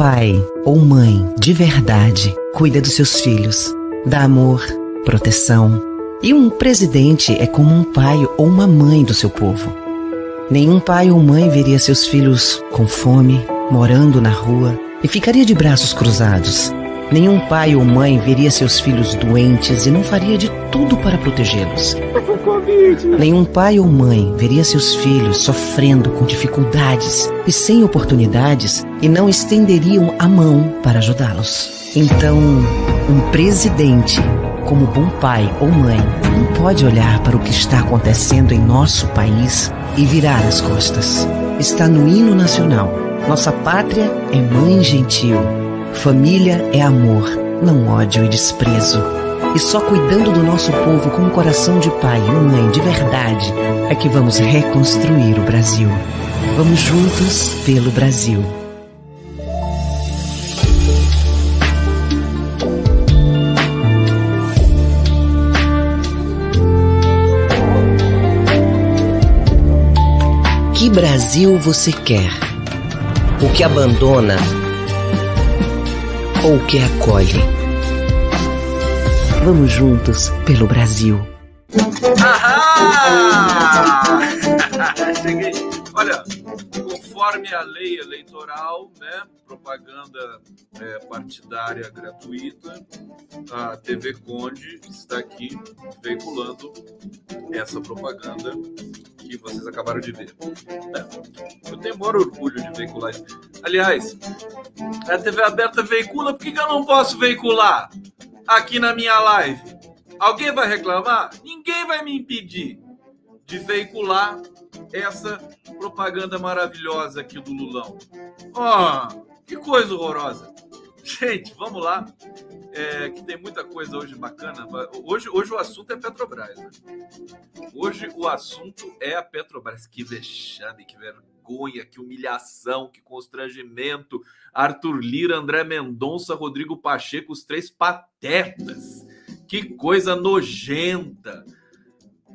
Pai ou mãe de verdade cuida dos seus filhos, dá amor, proteção. E um presidente é como um pai ou uma mãe do seu povo. Nenhum pai ou mãe veria seus filhos com fome, morando na rua e ficaria de braços cruzados. Nenhum pai ou mãe veria seus filhos doentes e não faria de tudo para protegê-los. Nenhum pai ou mãe veria seus filhos sofrendo com dificuldades e sem oportunidades e não estenderiam a mão para ajudá-los. Então, um presidente, como bom pai ou mãe, não pode olhar para o que está acontecendo em nosso país e virar as costas. Está no hino nacional. Nossa pátria é mãe gentil. Família é amor, não ódio e desprezo. E só cuidando do nosso povo com um coração de pai e mãe de verdade é que vamos reconstruir o Brasil. Vamos juntos pelo Brasil. Que Brasil você quer? O que abandona ou que acolhe? Vamos juntos pelo Brasil. Ahá! Olha, conforme a lei eleitoral, né, propaganda é, partidária gratuita, a TV Conde está aqui veiculando essa propaganda que vocês acabaram de ver. É, eu tenho maior orgulho de veicular isso. Aliás, a TV aberta veicula, por que, que eu não posso veicular aqui na minha live? Alguém vai reclamar? Ninguém vai me impedir de veicular essa propaganda maravilhosa aqui do Lulão. Oh, que coisa horrorosa. Gente, vamos lá. É, que tem muita coisa hoje bacana. Hoje, hoje o assunto é Petrobras. Né? Hoje o assunto é a Petrobras. Que vexame, que vergonha, que humilhação, que constrangimento. Arthur Lira, André Mendonça, Rodrigo Pacheco, os três patetas. Que coisa nojenta.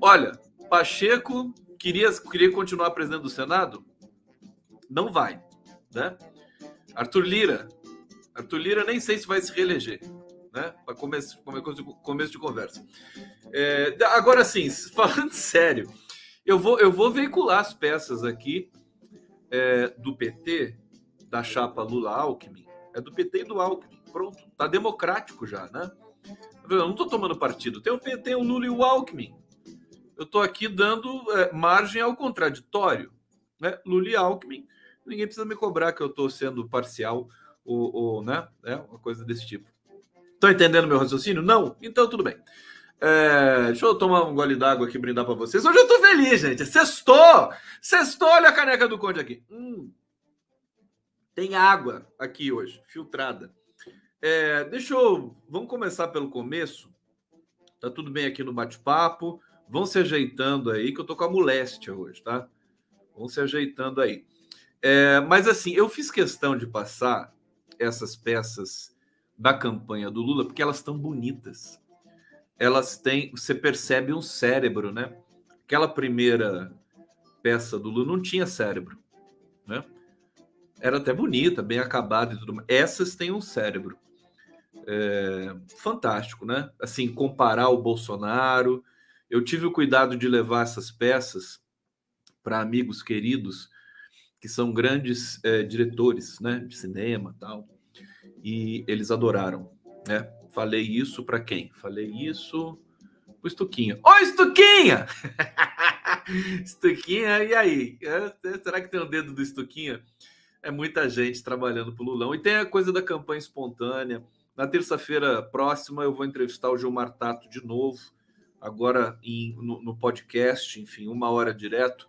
Olha, Pacheco queria, queria continuar presidente do Senado? Não vai, né? Arthur Lira. Arthur Lira nem sei se vai se reeleger, né? Para começo, começo de conversa. É, agora sim, falando sério, eu vou, eu vou veicular as peças aqui é, do PT, da chapa Lula-Alckmin. É do PT e do Alckmin. Pronto, tá democrático já, né? Eu não estou tomando partido. Tem o PT, o Lula e o Alckmin eu estou aqui dando é, margem ao contraditório. Né? Lula e Alckmin, ninguém precisa me cobrar que eu estou sendo parcial ou, ou né? É uma coisa desse tipo. Estão entendendo meu raciocínio? Não? Então tudo bem. É, deixa eu tomar um gole d'água aqui brindar para vocês. Hoje eu estou feliz, gente. Sextou! Sextou, olha a caneca do Conde aqui. Hum, tem água aqui hoje, filtrada. É, deixa eu. Vamos começar pelo começo. Tá tudo bem aqui no bate-papo. Vão se ajeitando aí, que eu tô com a moléstia hoje, tá? Vão se ajeitando aí. É, mas assim, eu fiz questão de passar essas peças da campanha do Lula porque elas estão bonitas. Elas têm, você percebe um cérebro, né? Aquela primeira peça do Lula não tinha cérebro, né? Era até bonita, bem acabada e tudo mais. Essas têm um cérebro. É, fantástico, né? Assim, comparar o Bolsonaro, eu tive o cuidado de levar essas peças para amigos queridos que são grandes é, diretores, né, de cinema, tal, e eles adoraram, né? Falei isso para quem? Falei isso o Estuquinha. Oi, Estuquinha! Estuquinha, e aí? É, será que tem um dedo do Estuquinha? É muita gente trabalhando pro Lulão. E tem a coisa da campanha espontânea. Na terça-feira próxima eu vou entrevistar o Gilmar Tato de novo agora em, no, no, podcast, enfim, uma hora direto,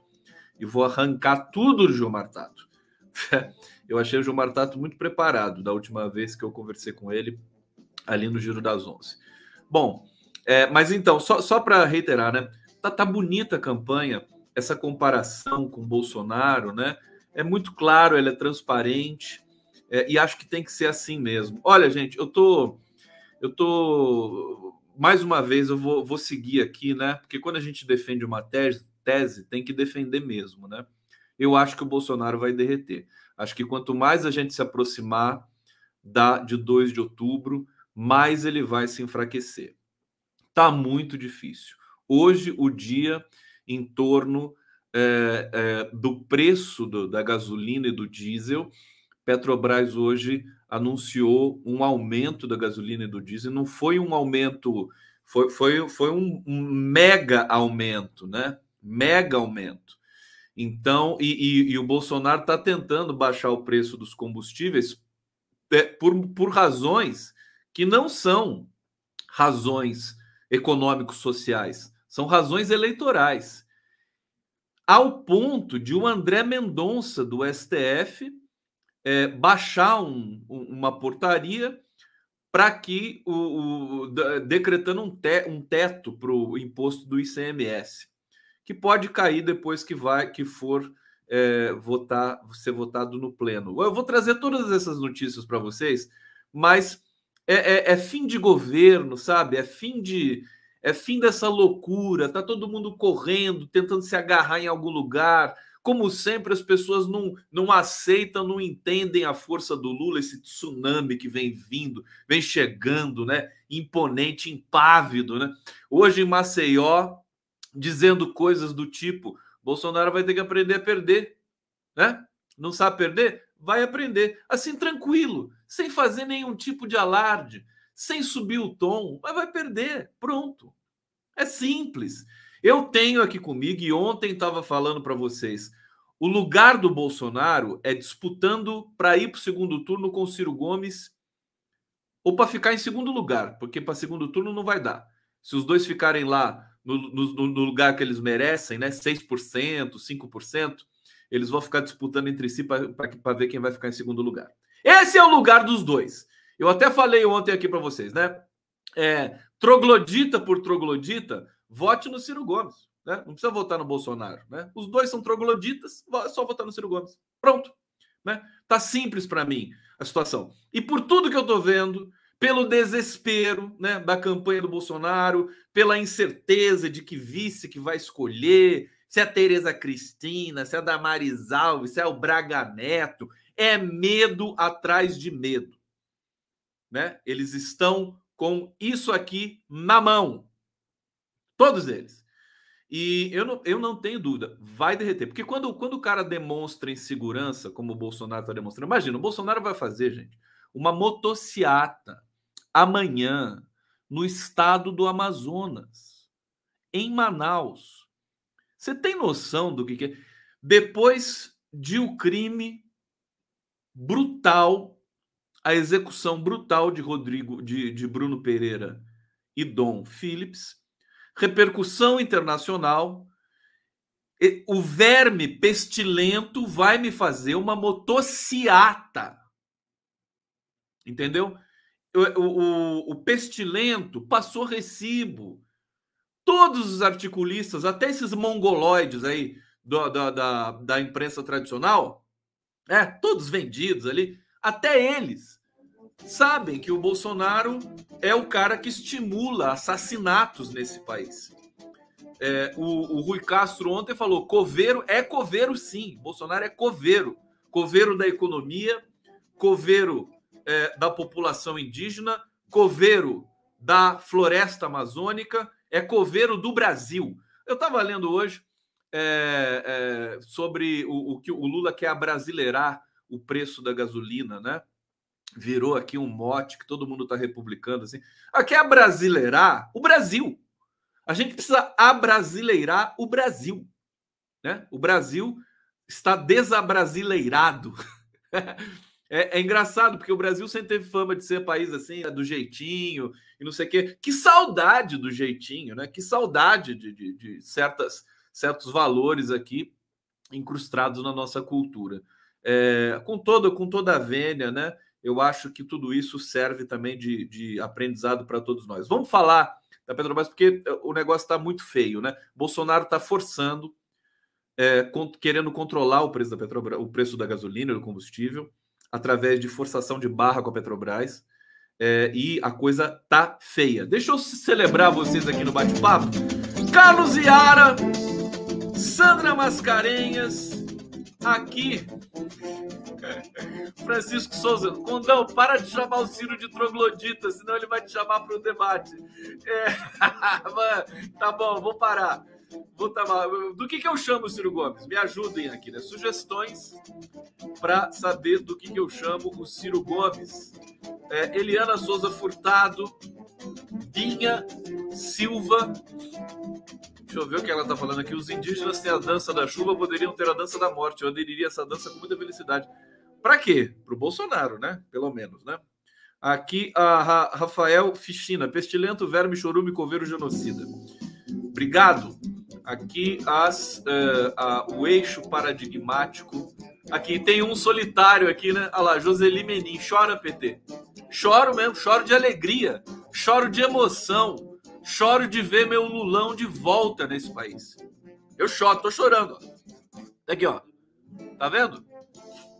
e vou arrancar tudo do Gilmar Tato. eu achei o Gilmar Tato muito preparado da última vez que eu conversei com ele ali no Giro das Onze. Bom, é, mas então, só, só para reiterar, né? Tá, tá bonita a campanha, essa comparação com Bolsonaro, né? É muito claro, ela é transparente, é, e acho que tem que ser assim mesmo. Olha, gente, eu tô. Eu tô mais uma vez eu vou, vou seguir aqui, né? Porque quando a gente defende uma tese, tese, tem que defender mesmo, né? Eu acho que o Bolsonaro vai derreter. Acho que quanto mais a gente se aproximar da, de 2 de outubro, mais ele vai se enfraquecer. Tá muito difícil. Hoje, o dia em torno é, é, do preço do, da gasolina e do diesel, Petrobras hoje anunciou um aumento da gasolina e do diesel. Não foi um aumento, foi, foi, foi um, um mega aumento, né? Mega aumento. Então, e, e, e o Bolsonaro está tentando baixar o preço dos combustíveis é, por, por razões que não são razões econômicos sociais, são razões eleitorais. Ao ponto de o André Mendonça, do STF, é, baixar um, uma portaria para que o, o, decretando um, te, um teto para o imposto do ICMS que pode cair depois que vai que for é, votar ser votado no pleno. Eu vou trazer todas essas notícias para vocês, mas é, é, é, fim de governo, sabe? É fim de é fim dessa loucura. Tá todo mundo correndo, tentando se agarrar em algum lugar. Como sempre, as pessoas não, não aceitam, não entendem a força do Lula, esse tsunami que vem vindo, vem chegando, né? Imponente, impávido, né? Hoje em Maceió, dizendo coisas do tipo: Bolsonaro vai ter que aprender a perder, né? Não sabe perder? Vai aprender. Assim, tranquilo, sem fazer nenhum tipo de alarde, sem subir o tom, mas vai perder. Pronto. É simples. Eu tenho aqui comigo, e ontem estava falando para vocês, o lugar do Bolsonaro é disputando para ir para o segundo turno com Ciro Gomes ou para ficar em segundo lugar, porque para segundo turno não vai dar. Se os dois ficarem lá no, no, no lugar que eles merecem, né? 6%, 5%, eles vão ficar disputando entre si para ver quem vai ficar em segundo lugar. Esse é o lugar dos dois. Eu até falei ontem aqui para vocês, né? É, troglodita por troglodita, vote no Ciro Gomes. Né? Não precisa votar no Bolsonaro. Né? Os dois são trogloditas, é só votar no Ciro Gomes. Pronto. Né? Tá simples para mim a situação. E por tudo que eu tô vendo, pelo desespero né, da campanha do Bolsonaro, pela incerteza de que vice que vai escolher, se é a Tereza Cristina, se é a Damaris Alves, se é o Braga Neto, é medo atrás de medo. Né? Eles estão com isso aqui na mão. Todos eles. E eu não, eu não tenho dúvida, vai derreter. Porque quando, quando o cara demonstra insegurança, como o Bolsonaro está demonstrando, imagina, o Bolsonaro vai fazer, gente, uma motociata amanhã no estado do Amazonas, em Manaus. Você tem noção do que, que é? Depois de o um crime brutal, a execução brutal de Rodrigo, de, de Bruno Pereira e Dom Phillips, repercussão internacional. O verme pestilento vai me fazer uma motociata. Entendeu? O, o, o pestilento passou recibo. Todos os articulistas, até esses mongoloides aí do, da, da, da imprensa tradicional, é, todos vendidos ali, até eles sabem que o Bolsonaro é o cara que estimula assassinatos nesse país. É, o, o, Rui Castro ontem falou: coveiro é coveiro, sim. Bolsonaro é coveiro. Coveiro da economia, coveiro é, da população indígena, coveiro da floresta amazônica, é coveiro do Brasil. Eu estava lendo hoje é, é, sobre o, o, que o Lula quer abrasileirar o preço da gasolina, né? Virou aqui um mote que todo mundo está republicando assim. Ah, quer abrasileirar o Brasil. A gente precisa abrasileirar o Brasil. Né? O Brasil está desabrasileirado. É, é, engraçado, porque o Brasil sempre teve fama de ser país assim, do jeitinho e não sei o quê. Que saudade do jeitinho, né? Que saudade de, de, de certas, certos valores aqui incrustados na nossa cultura. É, com, todo, com toda a vênia, né? Eu acho que tudo isso serve também de, de aprendizado para todos nós. Vamos falar da Petrobras, porque o negócio está muito feio, né? Bolsonaro está forçando, é, querendo controlar o preço da Petrobras, o preço da gasolina, do combustível através de forçação de barra com a Petrobras. É, e a coisa tá feia. Deixa eu celebrar vocês aqui no bate-papo. Carlos Iara, Sandra Mascarenhas, aqui. Francisco Souza, Condão, para de chamar o Ciro de troglodita, senão ele vai te chamar para o debate. É... tá bom, vou parar. Vou tomar. Do que, que eu chamo o Ciro Gomes? Me ajudem aqui, né? Sugestões para saber do que, que eu chamo o Ciro Gomes. É, Eliana Souza Furtado, Binha Silva. Deixa eu ver o que ela está falando aqui. Os indígenas têm a dança da chuva, poderiam ter a dança da morte. Eu aderiria a essa dança com muita felicidade. Para quê? Para o Bolsonaro, né? Pelo menos, né? Aqui a Rafael Fichina, pestilento, verme, chorume, coveiro, genocida. Obrigado. Aqui as, uh, a, o eixo paradigmático. Aqui tem um solitário aqui, né? Olha lá, Joseli Menin. Chora, PT. Choro mesmo, choro de alegria, choro de emoção Choro de ver meu Lulão de volta nesse país. Eu choro, tô chorando. Ó. Aqui, ó. Tá vendo?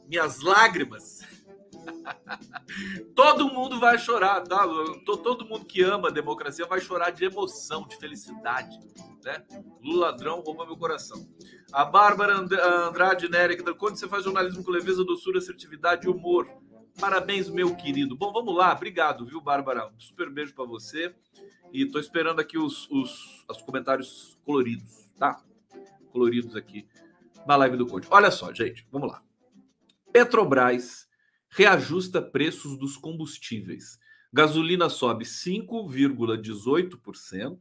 Minhas lágrimas. Todo mundo vai chorar, tá? Todo mundo que ama a democracia vai chorar de emoção, de felicidade, né? Lula ladrão rouba meu coração. A Bárbara Andrade Nery, quando você faz jornalismo com leveza, doçura, assertividade e humor. Parabéns, meu querido. Bom, vamos lá. Obrigado, viu, Bárbara? Um super beijo para você. E estou esperando aqui os, os, os comentários coloridos, tá? Coloridos aqui na live do Conde. Olha só, gente, vamos lá. Petrobras reajusta preços dos combustíveis. Gasolina sobe 5,18%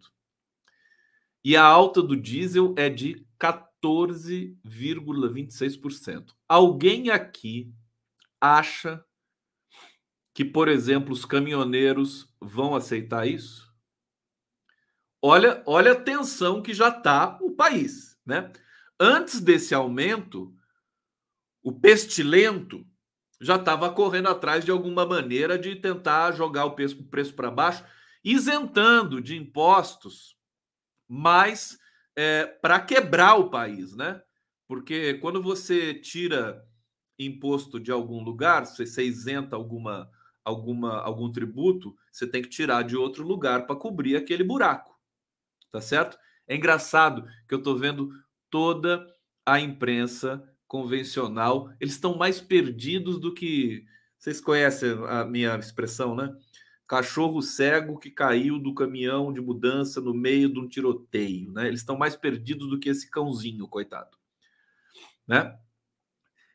e a alta do diesel é de 14,26%. Alguém aqui acha que, por exemplo, os caminhoneiros vão aceitar isso? Olha, olha a tensão que já está o país, né? Antes desse aumento, o pestilento já estava correndo atrás de alguma maneira de tentar jogar o preço, para baixo, isentando de impostos, mas é, para quebrar o país, né? Porque quando você tira imposto de algum lugar, se você isenta alguma, alguma, algum tributo, você tem que tirar de outro lugar para cobrir aquele buraco tá certo? É engraçado que eu estou vendo toda a imprensa convencional, eles estão mais perdidos do que. Vocês conhecem a minha expressão, né? Cachorro cego que caiu do caminhão de mudança no meio de um tiroteio, né? Eles estão mais perdidos do que esse cãozinho, coitado, né?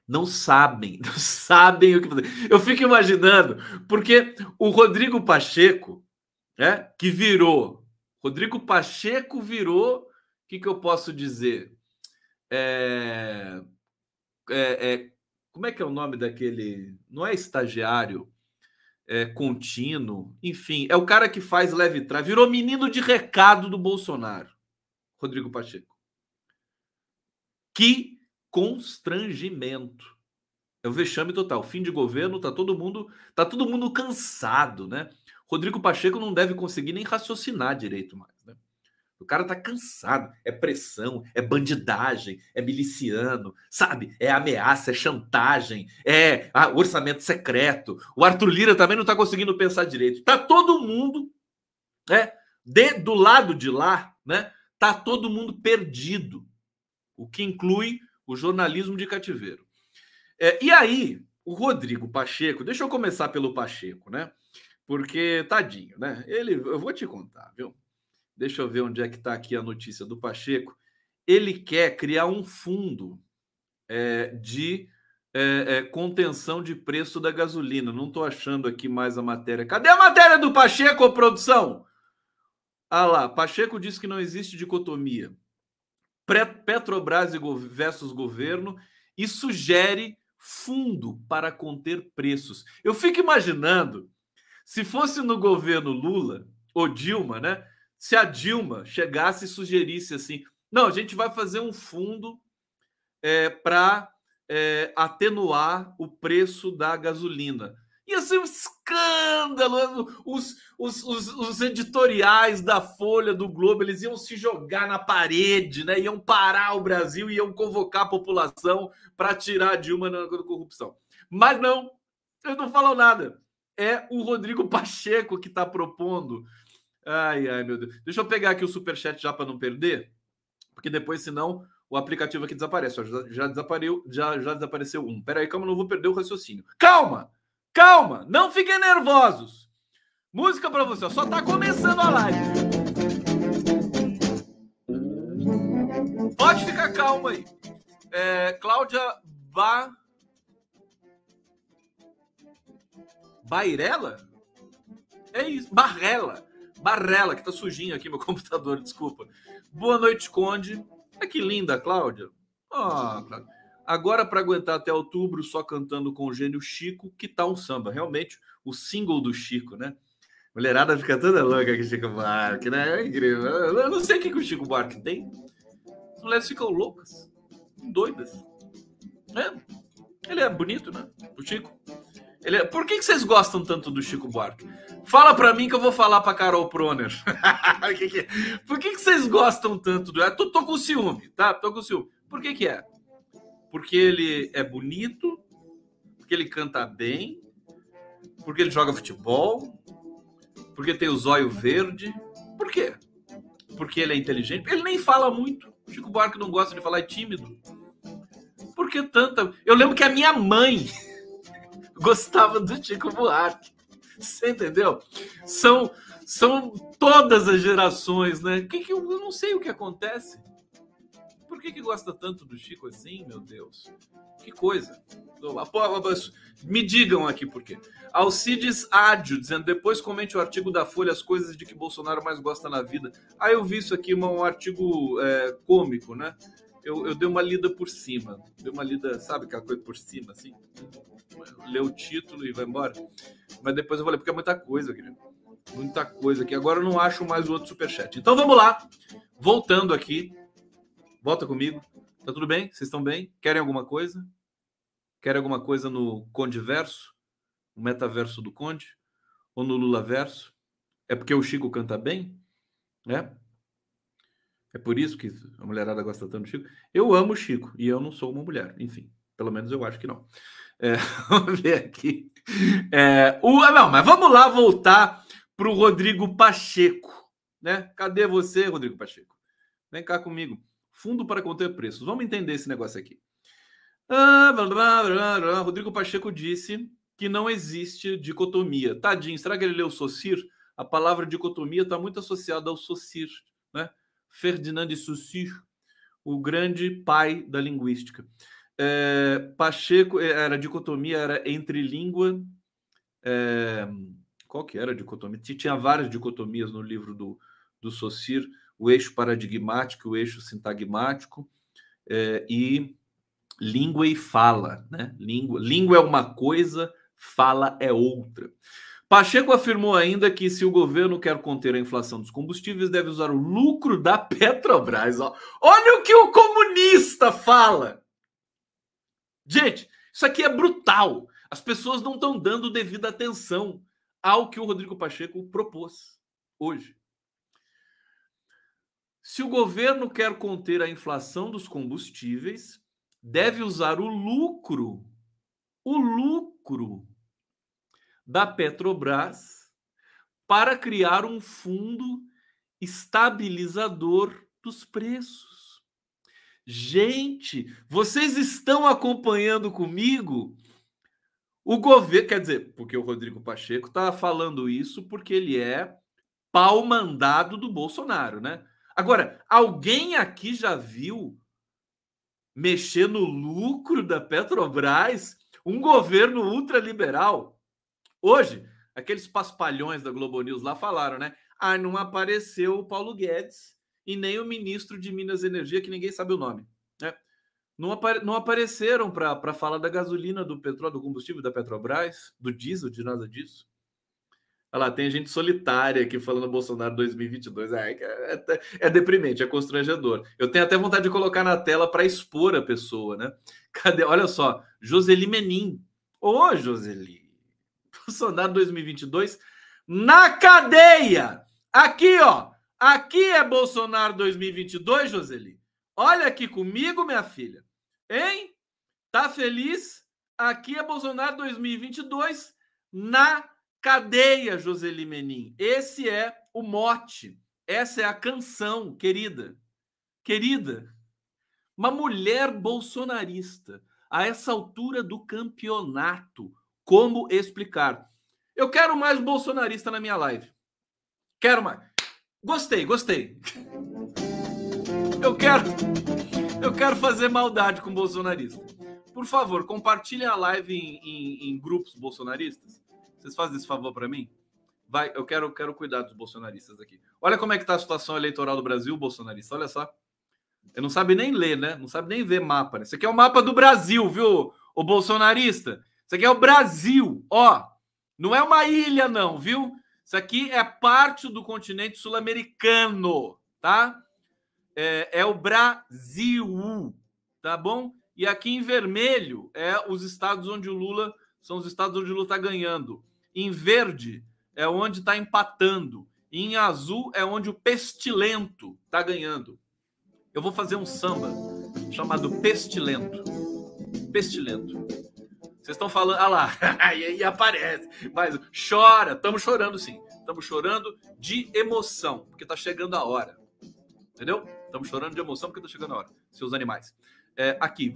Não sabem, não sabem o que fazer. Eu fico imaginando, porque o Rodrigo Pacheco, né, que virou Rodrigo Pacheco virou. O que, que eu posso dizer? É, é, é, como é que é o nome daquele? Não é estagiário, é contínuo, enfim, é o cara que faz leve trás. Virou menino de recado do Bolsonaro, Rodrigo Pacheco. Que constrangimento. É o vexame total. Fim de governo, tá todo mundo, tá todo mundo cansado, né? Rodrigo Pacheco não deve conseguir nem raciocinar direito mais. O cara tá cansado. É pressão, é bandidagem, é miliciano, sabe? É ameaça, é chantagem, é ah, orçamento secreto. O Arthur Lira também não tá conseguindo pensar direito. Tá todo mundo, né? De, do lado de lá, né? Tá todo mundo perdido. O que inclui o jornalismo de cativeiro. É, e aí, o Rodrigo Pacheco, deixa eu começar pelo Pacheco, né? Porque, tadinho, né? Ele, eu vou te contar, viu? Deixa eu ver onde é que está aqui a notícia do Pacheco. Ele quer criar um fundo é, de é, é, contenção de preço da gasolina. Não estou achando aqui mais a matéria. Cadê a matéria do Pacheco, produção? Ah lá, Pacheco diz que não existe dicotomia. Petrobras versus governo e sugere fundo para conter preços. Eu fico imaginando se fosse no governo Lula ou Dilma, né? Se a Dilma chegasse e sugerisse assim: não, a gente vai fazer um fundo é, para é, atenuar o preço da gasolina. Ia ser um escândalo. Os, os, os, os, editoriais da Folha, do Globo, eles iam se jogar na parede, né? iam parar o Brasil, iam convocar a população para tirar a Dilma da corrupção. Mas não, eles não falam nada é o Rodrigo Pacheco que está propondo. Ai, ai, meu Deus. Deixa eu pegar aqui o superchat já para não perder, porque depois, senão, o aplicativo aqui desaparece. Já, já, desapareceu, já, já desapareceu um. Peraí, calma, não vou perder o raciocínio. Calma! Calma! Não fiquem nervosos! Música para você, só tá começando a live. Pode ficar calmo aí. É, Cláudia ba... Bairela? É isso, Barrela. Barrela, que tá sujinho aqui meu computador, desculpa. Boa noite, Conde. Ah, que linda, Cláudia. Ah, Cláudia. Agora, para aguentar até outubro só cantando com o gênio Chico, que tal um samba? Realmente, o single do Chico, né? Mulherada fica toda louca com o Chico Buarque, né? É incrível. Eu não sei o que, que o Chico Buarque tem. As mulheres ficam loucas, doidas. É. Ele é bonito, né? O Chico. Ele é... Por que, que vocês gostam tanto do Chico Buarque? Fala para mim que eu vou falar para Carol Proner. Por que, que vocês gostam tanto do. Eu tô, tô com ciúme, tá? Tô com ciúme. Por que, que é? Porque ele é bonito, porque ele canta bem, porque ele joga futebol, porque tem o zóio verde. Por quê? Porque ele é inteligente. Ele nem fala muito. O Chico Buarque não gosta de falar, é tímido. Por que tanta. Eu lembro que a minha mãe gostava do Chico Buarque. Você entendeu? São, são todas as gerações, né? Que que eu, eu não sei o que acontece. Por que, que gosta tanto do Chico assim, meu Deus? Que coisa. Me digam aqui por quê. Alcides Ádio, dizendo, depois comente o artigo da Folha, as coisas de que Bolsonaro mais gosta na vida. Ah, eu vi isso aqui, um artigo é, cômico, né? Eu, eu dei uma lida por cima. Dei uma lida, sabe aquela coisa por cima, assim? Lê o título e vai embora. Mas depois eu vou ler, porque é muita coisa, querido. Muita coisa aqui. Agora eu não acho mais o outro superchat. Então vamos lá. Voltando aqui. Volta comigo. Tá tudo bem? Vocês estão bem? Querem alguma coisa? Querem alguma coisa no Conde Verso? O metaverso do Conde? Ou no Lula Verso? É porque o Chico canta bem? É? É por isso que a mulherada gosta tanto do Chico. Eu amo o Chico e eu não sou uma mulher. Enfim, pelo menos eu acho que não. É, vamos ver aqui. É, o, ah, não, mas vamos lá voltar para o Rodrigo Pacheco. Né? Cadê você, Rodrigo Pacheco? Vem cá comigo. Fundo para conter preços. Vamos entender esse negócio aqui. Ah, blá, blá, blá, Rodrigo Pacheco disse que não existe dicotomia. Tadinho, será que ele leu Socir? A palavra dicotomia está muito associada ao Socir, né? Ferdinand de Saussure, o grande pai da linguística. É, Pacheco é, era dicotomia era entre língua. É, qual que era a dicotomia? Tinha várias dicotomias no livro do, do Saussure, o eixo paradigmático, o eixo sintagmático é, e língua e fala, né? Língua, língua é uma coisa, fala é outra. Pacheco afirmou ainda que se o governo quer conter a inflação dos combustíveis, deve usar o lucro da Petrobras. Olha o que o comunista fala. Gente, isso aqui é brutal. As pessoas não estão dando devida atenção ao que o Rodrigo Pacheco propôs hoje. Se o governo quer conter a inflação dos combustíveis, deve usar o lucro, o lucro da Petrobras para criar um fundo estabilizador dos preços. Gente, vocês estão acompanhando comigo? O governo, quer dizer, porque o Rodrigo Pacheco está falando isso porque ele é pau mandado do Bolsonaro, né? Agora, alguém aqui já viu mexer no lucro da Petrobras um governo ultraliberal? Hoje, aqueles paspalhões da Globo News lá falaram, né? Ah, não apareceu o Paulo Guedes e nem o ministro de Minas e Energia, que ninguém sabe o nome, né? Não, apare não apareceram para falar da gasolina, do petróleo, do combustível da Petrobras, do diesel, de nada disso. Olha lá, tem gente solitária aqui falando Bolsonaro 2022. É, é, é deprimente, é constrangedor. Eu tenho até vontade de colocar na tela para expor a pessoa, né? Cadê? Olha só, Joseli Menin. Ô, Joseli. Bolsonaro 2022 na cadeia. Aqui, ó. Aqui é Bolsonaro 2022, Joseli. Olha aqui comigo, minha filha. Hein? Tá feliz? Aqui é Bolsonaro 2022 na cadeia, Joseli Menin. Esse é o mote. Essa é a canção, querida. Querida. Uma mulher bolsonarista a essa altura do campeonato. Como explicar? Eu quero mais bolsonarista na minha live. Quero mais. Gostei, gostei. Eu quero eu quero fazer maldade com bolsonarista. Por favor, compartilhe a live em, em, em grupos bolsonaristas. Vocês fazem esse favor para mim? Vai, eu quero, quero cuidar dos bolsonaristas aqui. Olha como é que está a situação eleitoral do Brasil, bolsonarista. Olha só. Ele não sabe nem ler, né? Não sabe nem ver mapa. Né? Esse aqui é o mapa do Brasil, viu? O bolsonarista. Isso aqui é o Brasil. Ó, não é uma ilha, não, viu? Isso aqui é parte do continente sul-americano, tá? É, é, o Brasil, tá bom? E aqui em vermelho é os estados onde o Lula são os estados onde o Lula está ganhando. Em verde é onde está empatando. E em azul é onde o pestilento está ganhando. Eu vou fazer um samba chamado Pestilento. Pestilento. Vocês estão falando, ah lá, aí aparece, mas chora, estamos chorando sim, estamos chorando de emoção, porque está chegando a hora, entendeu? Estamos chorando de emoção porque está chegando a hora, seus animais. É, aqui,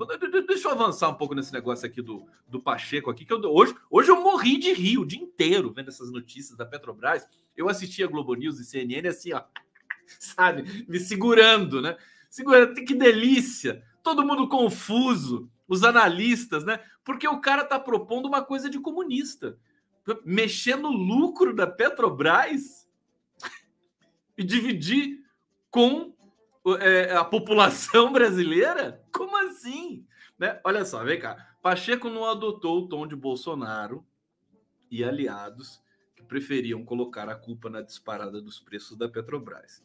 deixa eu avançar um pouco nesse negócio aqui do, do Pacheco aqui, que eu, hoje, hoje eu morri de rir o dia inteiro vendo essas notícias da Petrobras. Eu assistia Globo News e CNN assim, ó, sabe, me segurando, né? Segura, que delícia! Todo mundo confuso, os analistas, né? Porque o cara tá propondo uma coisa de comunista. Mexer no lucro da Petrobras e dividir com é, a população brasileira? Como assim? Né? Olha só, vem cá. Pacheco não adotou o tom de Bolsonaro e aliados que preferiam colocar a culpa na disparada dos preços da Petrobras.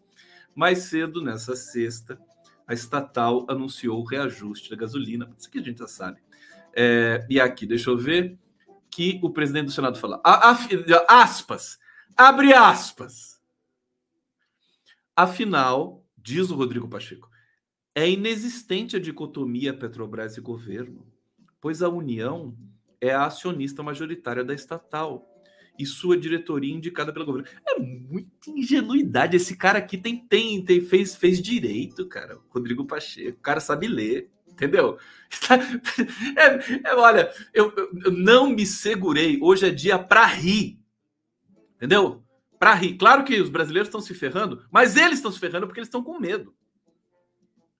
Mais cedo, nessa sexta, a estatal anunciou o reajuste da gasolina. Isso que a gente já sabe. É, e aqui, deixa eu ver, que o presidente do Senado fala, a, a, aspas, abre aspas. Afinal, diz o Rodrigo Pacheco, é inexistente a dicotomia Petrobras e governo, pois a União é a acionista majoritária da estatal e sua diretoria indicada pelo governo. É muita ingenuidade. Esse cara aqui tem, tem, tem fez, fez direito, cara. Rodrigo Pacheco. O cara sabe ler, entendeu? É, é, olha, eu, eu, não me segurei. Hoje é dia para rir, entendeu? Para rir. Claro que os brasileiros estão se ferrando, mas eles estão se ferrando porque eles estão com medo.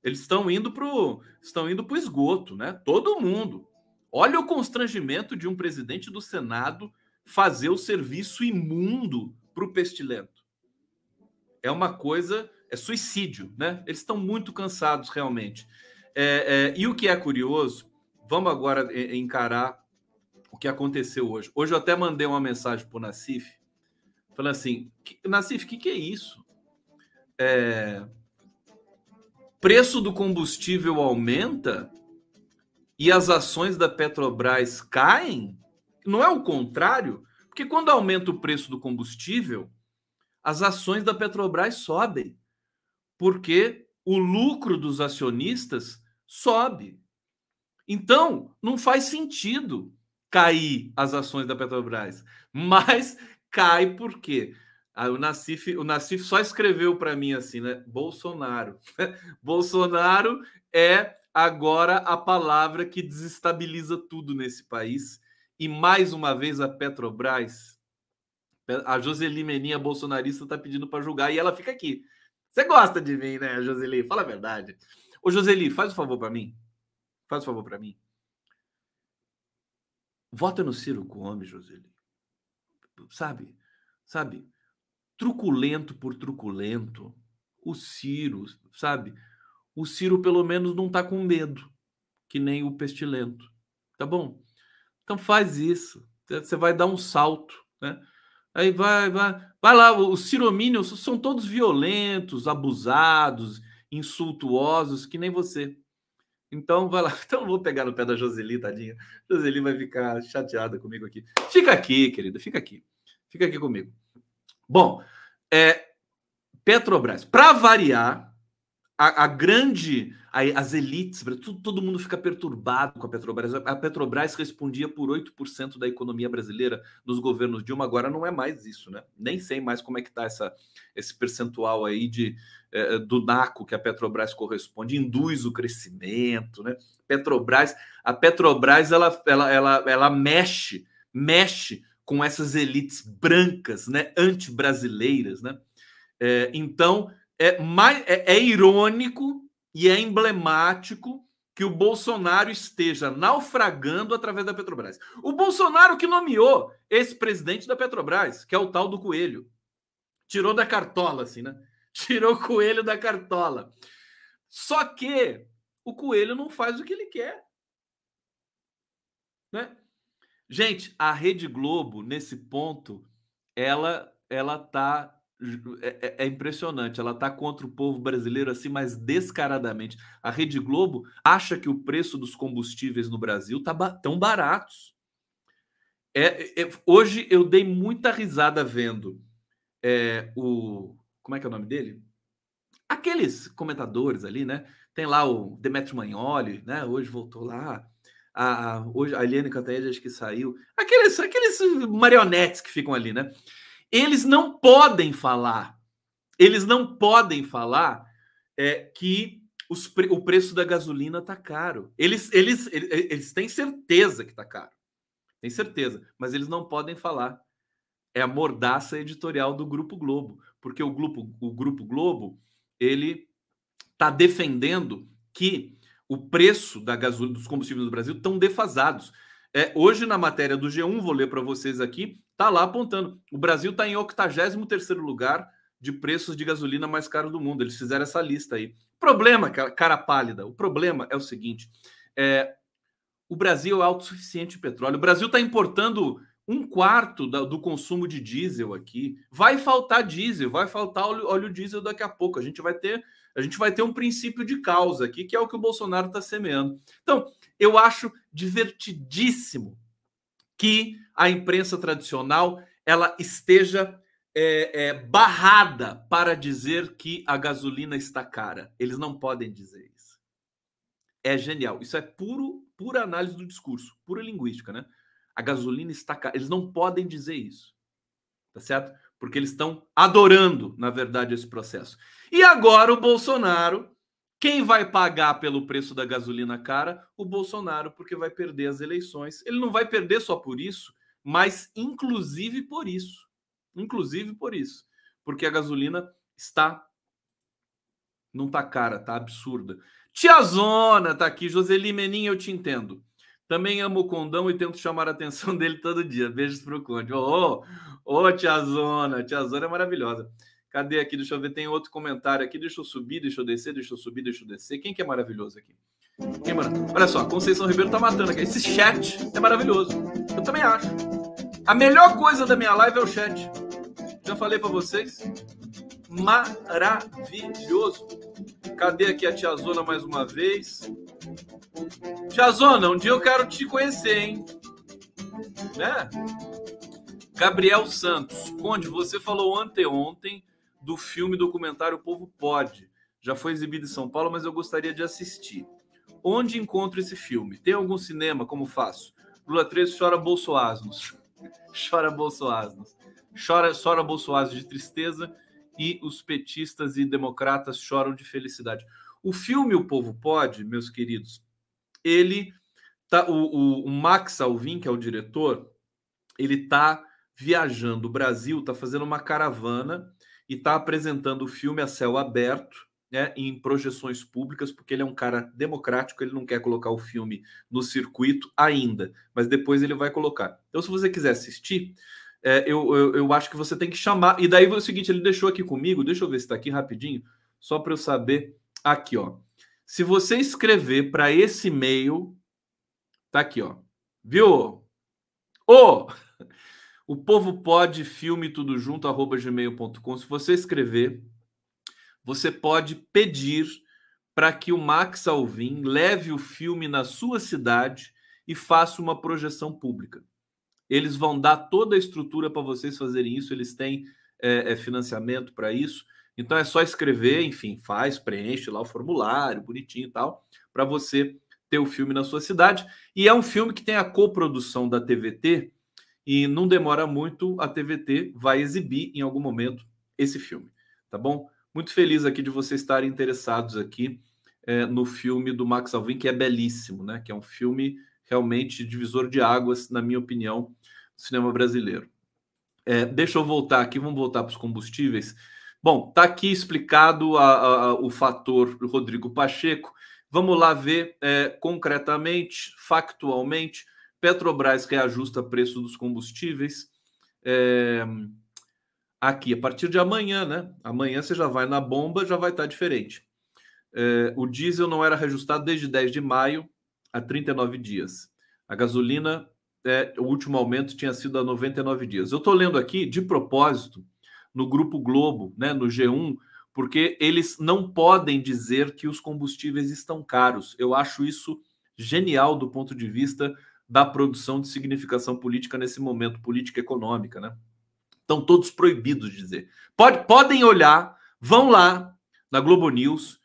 Eles estão indo pro estão indo pro esgoto, né? Todo mundo. Olha o constrangimento de um presidente do Senado fazer o serviço imundo para o pestilento. É uma coisa, é suicídio, né? Eles estão muito cansados realmente. É, é, e o que é curioso, vamos agora encarar o que aconteceu hoje. Hoje eu até mandei uma mensagem para o Nassif, falando assim: Nassif, o que, que é isso? É, preço do combustível aumenta e as ações da Petrobras caem? Não é o contrário? Porque quando aumenta o preço do combustível, as ações da Petrobras sobem. Porque o lucro dos acionistas sobe. Então, não faz sentido cair as ações da Petrobras. Mas cai por quê? Aí o Nassif, o Nassif só escreveu para mim assim, né? Bolsonaro. Bolsonaro é agora a palavra que desestabiliza tudo nesse país e mais uma vez a Petrobras, a Joseli Meninha bolsonarista está pedindo para julgar e ela fica aqui. Você gosta de mim, né, Joseli? Fala a verdade. Ô, Joseli, faz um favor para mim. Faz um favor para mim. Vota no Ciro Gomes, Joseli. Sabe? Sabe? Truculento por truculento. O Ciro, sabe? O Ciro pelo menos não tá com medo, que nem o pestilento. Tá bom? Então faz isso. Você vai dar um salto, né? Aí vai, vai, vai lá. Os ciromínios são todos violentos, abusados, insultuosos, que nem você. Então vai lá. Então vou pegar no pé da Joseli, tadinha. Joseli vai ficar chateada comigo aqui. Fica aqui, querida, fica aqui. Fica aqui comigo. Bom, é, Petrobras, para variar, a, a grande, a, as elites, todo, todo mundo fica perturbado com a Petrobras. A Petrobras respondia por 8% da economia brasileira nos governos Dilma, agora não é mais isso, né? Nem sei mais como é que está esse percentual aí de, é, do NACO que a Petrobras corresponde, induz o crescimento, né? Petrobras, a Petrobras ela, ela, ela, ela mexe, mexe com essas elites brancas, né? Anti-brasileiras, né? É, então é, mais, é, é irônico e é emblemático que o Bolsonaro esteja naufragando através da Petrobras. O Bolsonaro que nomeou esse presidente da Petrobras, que é o tal do Coelho. Tirou da cartola, assim, né? Tirou o Coelho da cartola. Só que o Coelho não faz o que ele quer. Né? Gente, a Rede Globo, nesse ponto, ela ela tá é, é, é, impressionante. Ela está contra o povo brasileiro assim, mas descaradamente. A Rede Globo acha que o preço dos combustíveis no Brasil tá ba tão baratos. É, é, hoje eu dei muita risada vendo é, o. Como é que é o nome dele? Aqueles comentadores ali, né? Tem lá o Demetrio Magnoli, né? Hoje voltou lá. A, a, hoje a Eliane Cantanhede acho que saiu. Aqueles, aqueles marionetes que ficam ali, né? Eles não podem falar, eles não podem falar é, que os, o preço da gasolina está caro. Eles, eles, eles têm certeza que está caro. Tem certeza, mas eles não podem falar. É a mordaça editorial do Grupo Globo, porque o Grupo, o Grupo Globo ele está defendendo que o preço da gasolina dos combustíveis no Brasil estão defasados. É, hoje, na matéria do G1, vou ler para vocês aqui, Está lá apontando. O Brasil está em 83 lugar de preços de gasolina mais caro do mundo. Eles fizeram essa lista aí. Problema, cara pálida, o problema é o seguinte: é, o Brasil é autossuficiente em petróleo. O Brasil está importando um quarto da, do consumo de diesel aqui. Vai faltar diesel, vai faltar óleo, óleo diesel daqui a pouco. A gente vai ter, a gente vai ter um princípio de causa aqui, que é o que o Bolsonaro está semeando. Então, eu acho divertidíssimo que a imprensa tradicional ela esteja é, é, barrada para dizer que a gasolina está cara. Eles não podem dizer isso. É genial. Isso é puro, pura análise do discurso, pura linguística, né? A gasolina está cara. Eles não podem dizer isso. Tá certo? Porque eles estão adorando, na verdade, esse processo. E agora o Bolsonaro quem vai pagar pelo preço da gasolina cara? O Bolsonaro, porque vai perder as eleições. Ele não vai perder só por isso, mas inclusive por isso. Inclusive por isso. Porque a gasolina está. Não está cara, está absurda. Tia Zona tá aqui. Joseli Menin, eu te entendo. Também amo o condão e tento chamar a atenção dele todo dia. Beijos pro Conde. Ô, ô, ô, Tia Zona. Tia Zona é maravilhosa. Cadê aqui? Deixa eu ver. Tem outro comentário aqui. Deixa eu subir, deixa eu descer, deixa eu subir, deixa eu descer. Quem que é maravilhoso aqui? Quem, mano? Olha só, Conceição Ribeiro tá matando aqui. Esse chat é maravilhoso. Eu também acho. A melhor coisa da minha live é o chat. Já falei para vocês. Maravilhoso. Cadê aqui a Tia Zona mais uma vez? Tia Zona, um dia eu quero te conhecer, hein? Né? Gabriel Santos. Conde, você falou anteontem do filme documentário O Povo Pode. Já foi exibido em São Paulo, mas eu gostaria de assistir. Onde encontro esse filme? Tem algum cinema? Como faço? Lula 13 chora bolsoasnos. chora bolsoasnos. Chora, chora bolsoasnos de tristeza e os petistas e democratas choram de felicidade. O filme O Povo Pode, meus queridos, ele tá o, o, o Max Alvin, que é o diretor, ele tá viajando o Brasil, tá fazendo uma caravana e está apresentando o filme a céu aberto, né, em projeções públicas, porque ele é um cara democrático, ele não quer colocar o filme no circuito ainda, mas depois ele vai colocar. Então, se você quiser assistir, é, eu, eu, eu, acho que você tem que chamar. E daí é o seguinte: ele deixou aqui comigo, deixa eu ver se está aqui rapidinho, só para eu saber. Aqui, ó. Se você escrever para esse e-mail, tá aqui, ó. Viu? Ô! O povo pode filme tudo junto arroba gmail.com. Se você escrever, você pode pedir para que o Max Alvim leve o filme na sua cidade e faça uma projeção pública. Eles vão dar toda a estrutura para vocês fazerem isso, eles têm é, é, financiamento para isso. Então é só escrever, enfim, faz, preenche lá o formulário, bonitinho e tal, para você ter o filme na sua cidade. E é um filme que tem a coprodução da TVT e não demora muito, a TVT vai exibir em algum momento esse filme, tá bom? Muito feliz aqui de vocês estarem interessados aqui é, no filme do Max Alvim, que é belíssimo, né? Que é um filme realmente divisor de águas, na minha opinião, do cinema brasileiro. É, deixa eu voltar aqui, vamos voltar para os combustíveis. Bom, tá aqui explicado a, a, o fator Rodrigo Pacheco. Vamos lá ver é, concretamente, factualmente, Petrobras reajusta preço dos combustíveis. É, aqui, a partir de amanhã, né? Amanhã você já vai na bomba, já vai estar diferente. É, o diesel não era reajustado desde 10 de maio a 39 dias. A gasolina, é, o último aumento tinha sido a 99 dias. Eu estou lendo aqui, de propósito, no Grupo Globo, né, no G1, porque eles não podem dizer que os combustíveis estão caros. Eu acho isso genial do ponto de vista da produção de significação política nesse momento, política econômica, né? Estão todos proibidos de dizer. Pode, podem olhar, vão lá na Globo News,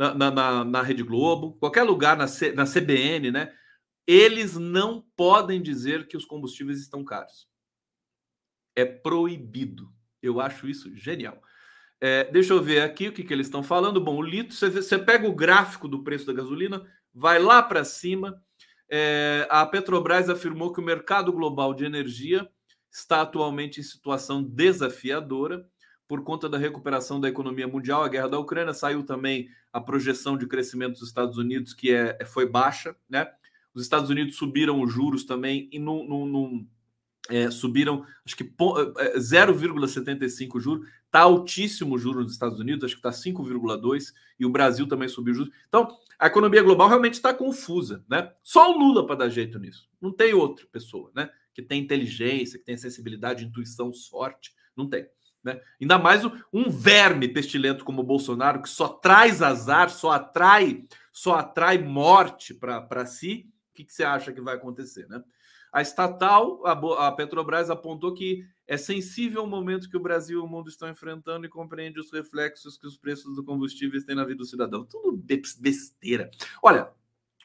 na, na, na, Rede Globo, qualquer lugar, na, C, na CBN, né? Eles não podem dizer que os combustíveis estão caros. É proibido. Eu acho isso genial. É, deixa eu ver aqui o que, que eles estão falando. Bom, o litro, você, você pega o gráfico do preço da gasolina, vai lá para cima. É, a Petrobras afirmou que o mercado global de energia está atualmente em situação desafiadora por conta da recuperação da economia mundial, a guerra da Ucrânia. Saiu também a projeção de crescimento dos Estados Unidos, que é, foi baixa, né? Os Estados Unidos subiram os juros também e num, num, num é, subiram, acho que 0,75 é, é, juros, está altíssimo o juro nos Estados Unidos, acho que está 5,2 e o Brasil também subiu juros. Então, a economia global realmente está confusa, né? Só o Lula para dar jeito nisso. Não tem outra pessoa, né? Que tem inteligência, que tem sensibilidade, intuição, sorte. Não tem. Né? Ainda mais um verme pestilento como o Bolsonaro, que só traz azar, só atrai, só atrai morte para si. O que, que você acha que vai acontecer, né? A estatal, a, a Petrobras, apontou que é sensível ao momento que o Brasil e o mundo estão enfrentando e compreende os reflexos que os preços do combustível têm na vida do cidadão. Tudo besteira. Olha,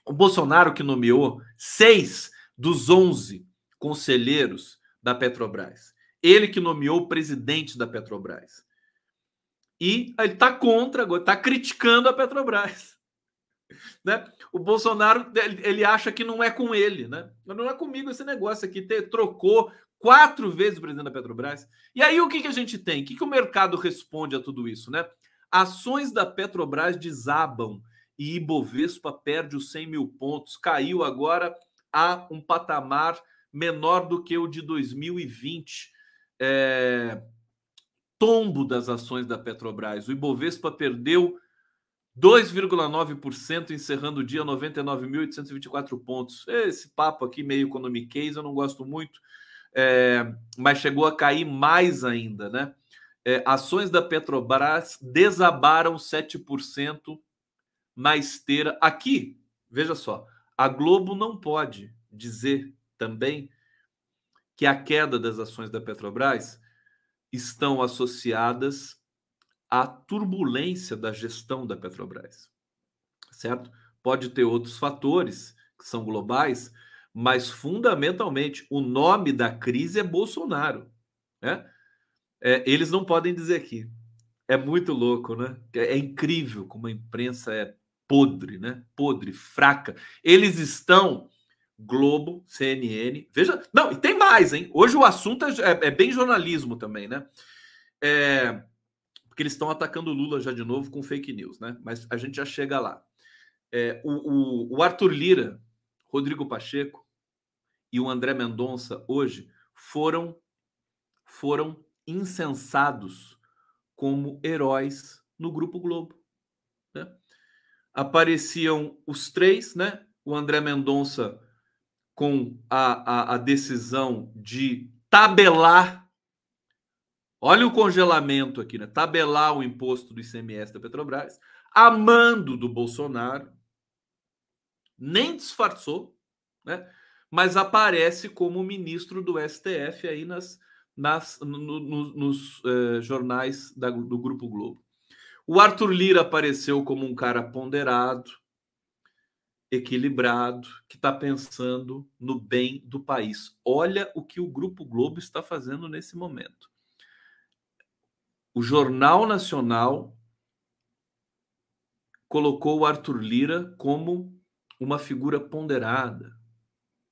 o Bolsonaro que nomeou seis dos onze conselheiros da Petrobras. Ele que nomeou o presidente da Petrobras. E ele está contra, está criticando a Petrobras. Né? O Bolsonaro ele acha que não é com ele, né? Não é comigo esse negócio aqui. Ter, trocou quatro vezes o presidente da Petrobras. E aí o que, que a gente tem? O que, que o mercado responde a tudo isso, né? Ações da Petrobras desabam e Ibovespa perde os 100 mil pontos. Caiu agora a um patamar menor do que o de 2020. É... Tombo das ações da Petrobras. O Ibovespa perdeu 2,9% encerrando o dia 99.824 pontos. Esse papo aqui meio economiquez eu não gosto muito, é, mas chegou a cair mais ainda, né? É, ações da Petrobras desabaram 7% na esteira. Aqui, veja só, a Globo não pode dizer também que a queda das ações da Petrobras estão associadas a turbulência da gestão da Petrobras, certo? Pode ter outros fatores que são globais, mas fundamentalmente o nome da crise é Bolsonaro, né? É, eles não podem dizer aqui. É muito louco, né? É, é incrível como a imprensa é podre, né? Podre, fraca. Eles estão Globo, CNN. Veja, não, e tem mais, hein? Hoje o assunto é, é, é bem jornalismo também, né? É, porque eles estão atacando o Lula já de novo com fake news, né? Mas a gente já chega lá. É, o, o, o Arthur Lira, Rodrigo Pacheco e o André Mendonça hoje foram foram incensados como heróis no Grupo Globo. Né? Apareciam os três, né? O André Mendonça com a, a, a decisão de tabelar Olha o congelamento aqui, né? Tabelar o imposto do ICMS da Petrobras, amando do Bolsonaro, nem disfarçou, né? Mas aparece como ministro do STF aí nas, nas, no, no, nos eh, jornais da, do Grupo Globo. O Arthur Lira apareceu como um cara ponderado, equilibrado, que está pensando no bem do país. Olha o que o Grupo Globo está fazendo nesse momento. O Jornal Nacional colocou o Arthur Lira como uma figura ponderada,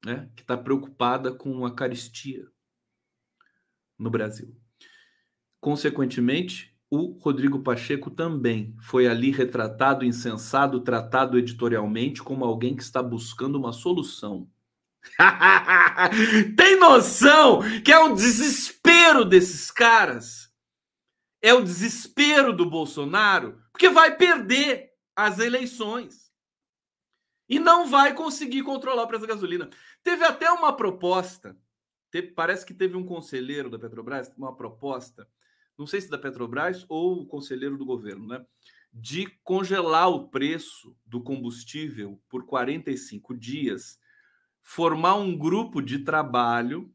né, que está preocupada com a caristia no Brasil. Consequentemente, o Rodrigo Pacheco também foi ali retratado, insensado, tratado editorialmente como alguém que está buscando uma solução. Tem noção que é o desespero desses caras? É o desespero do Bolsonaro, porque vai perder as eleições e não vai conseguir controlar o preço da gasolina. Teve até uma proposta, parece que teve um conselheiro da Petrobras, uma proposta, não sei se da Petrobras ou o conselheiro do governo, né? De congelar o preço do combustível por 45 dias, formar um grupo de trabalho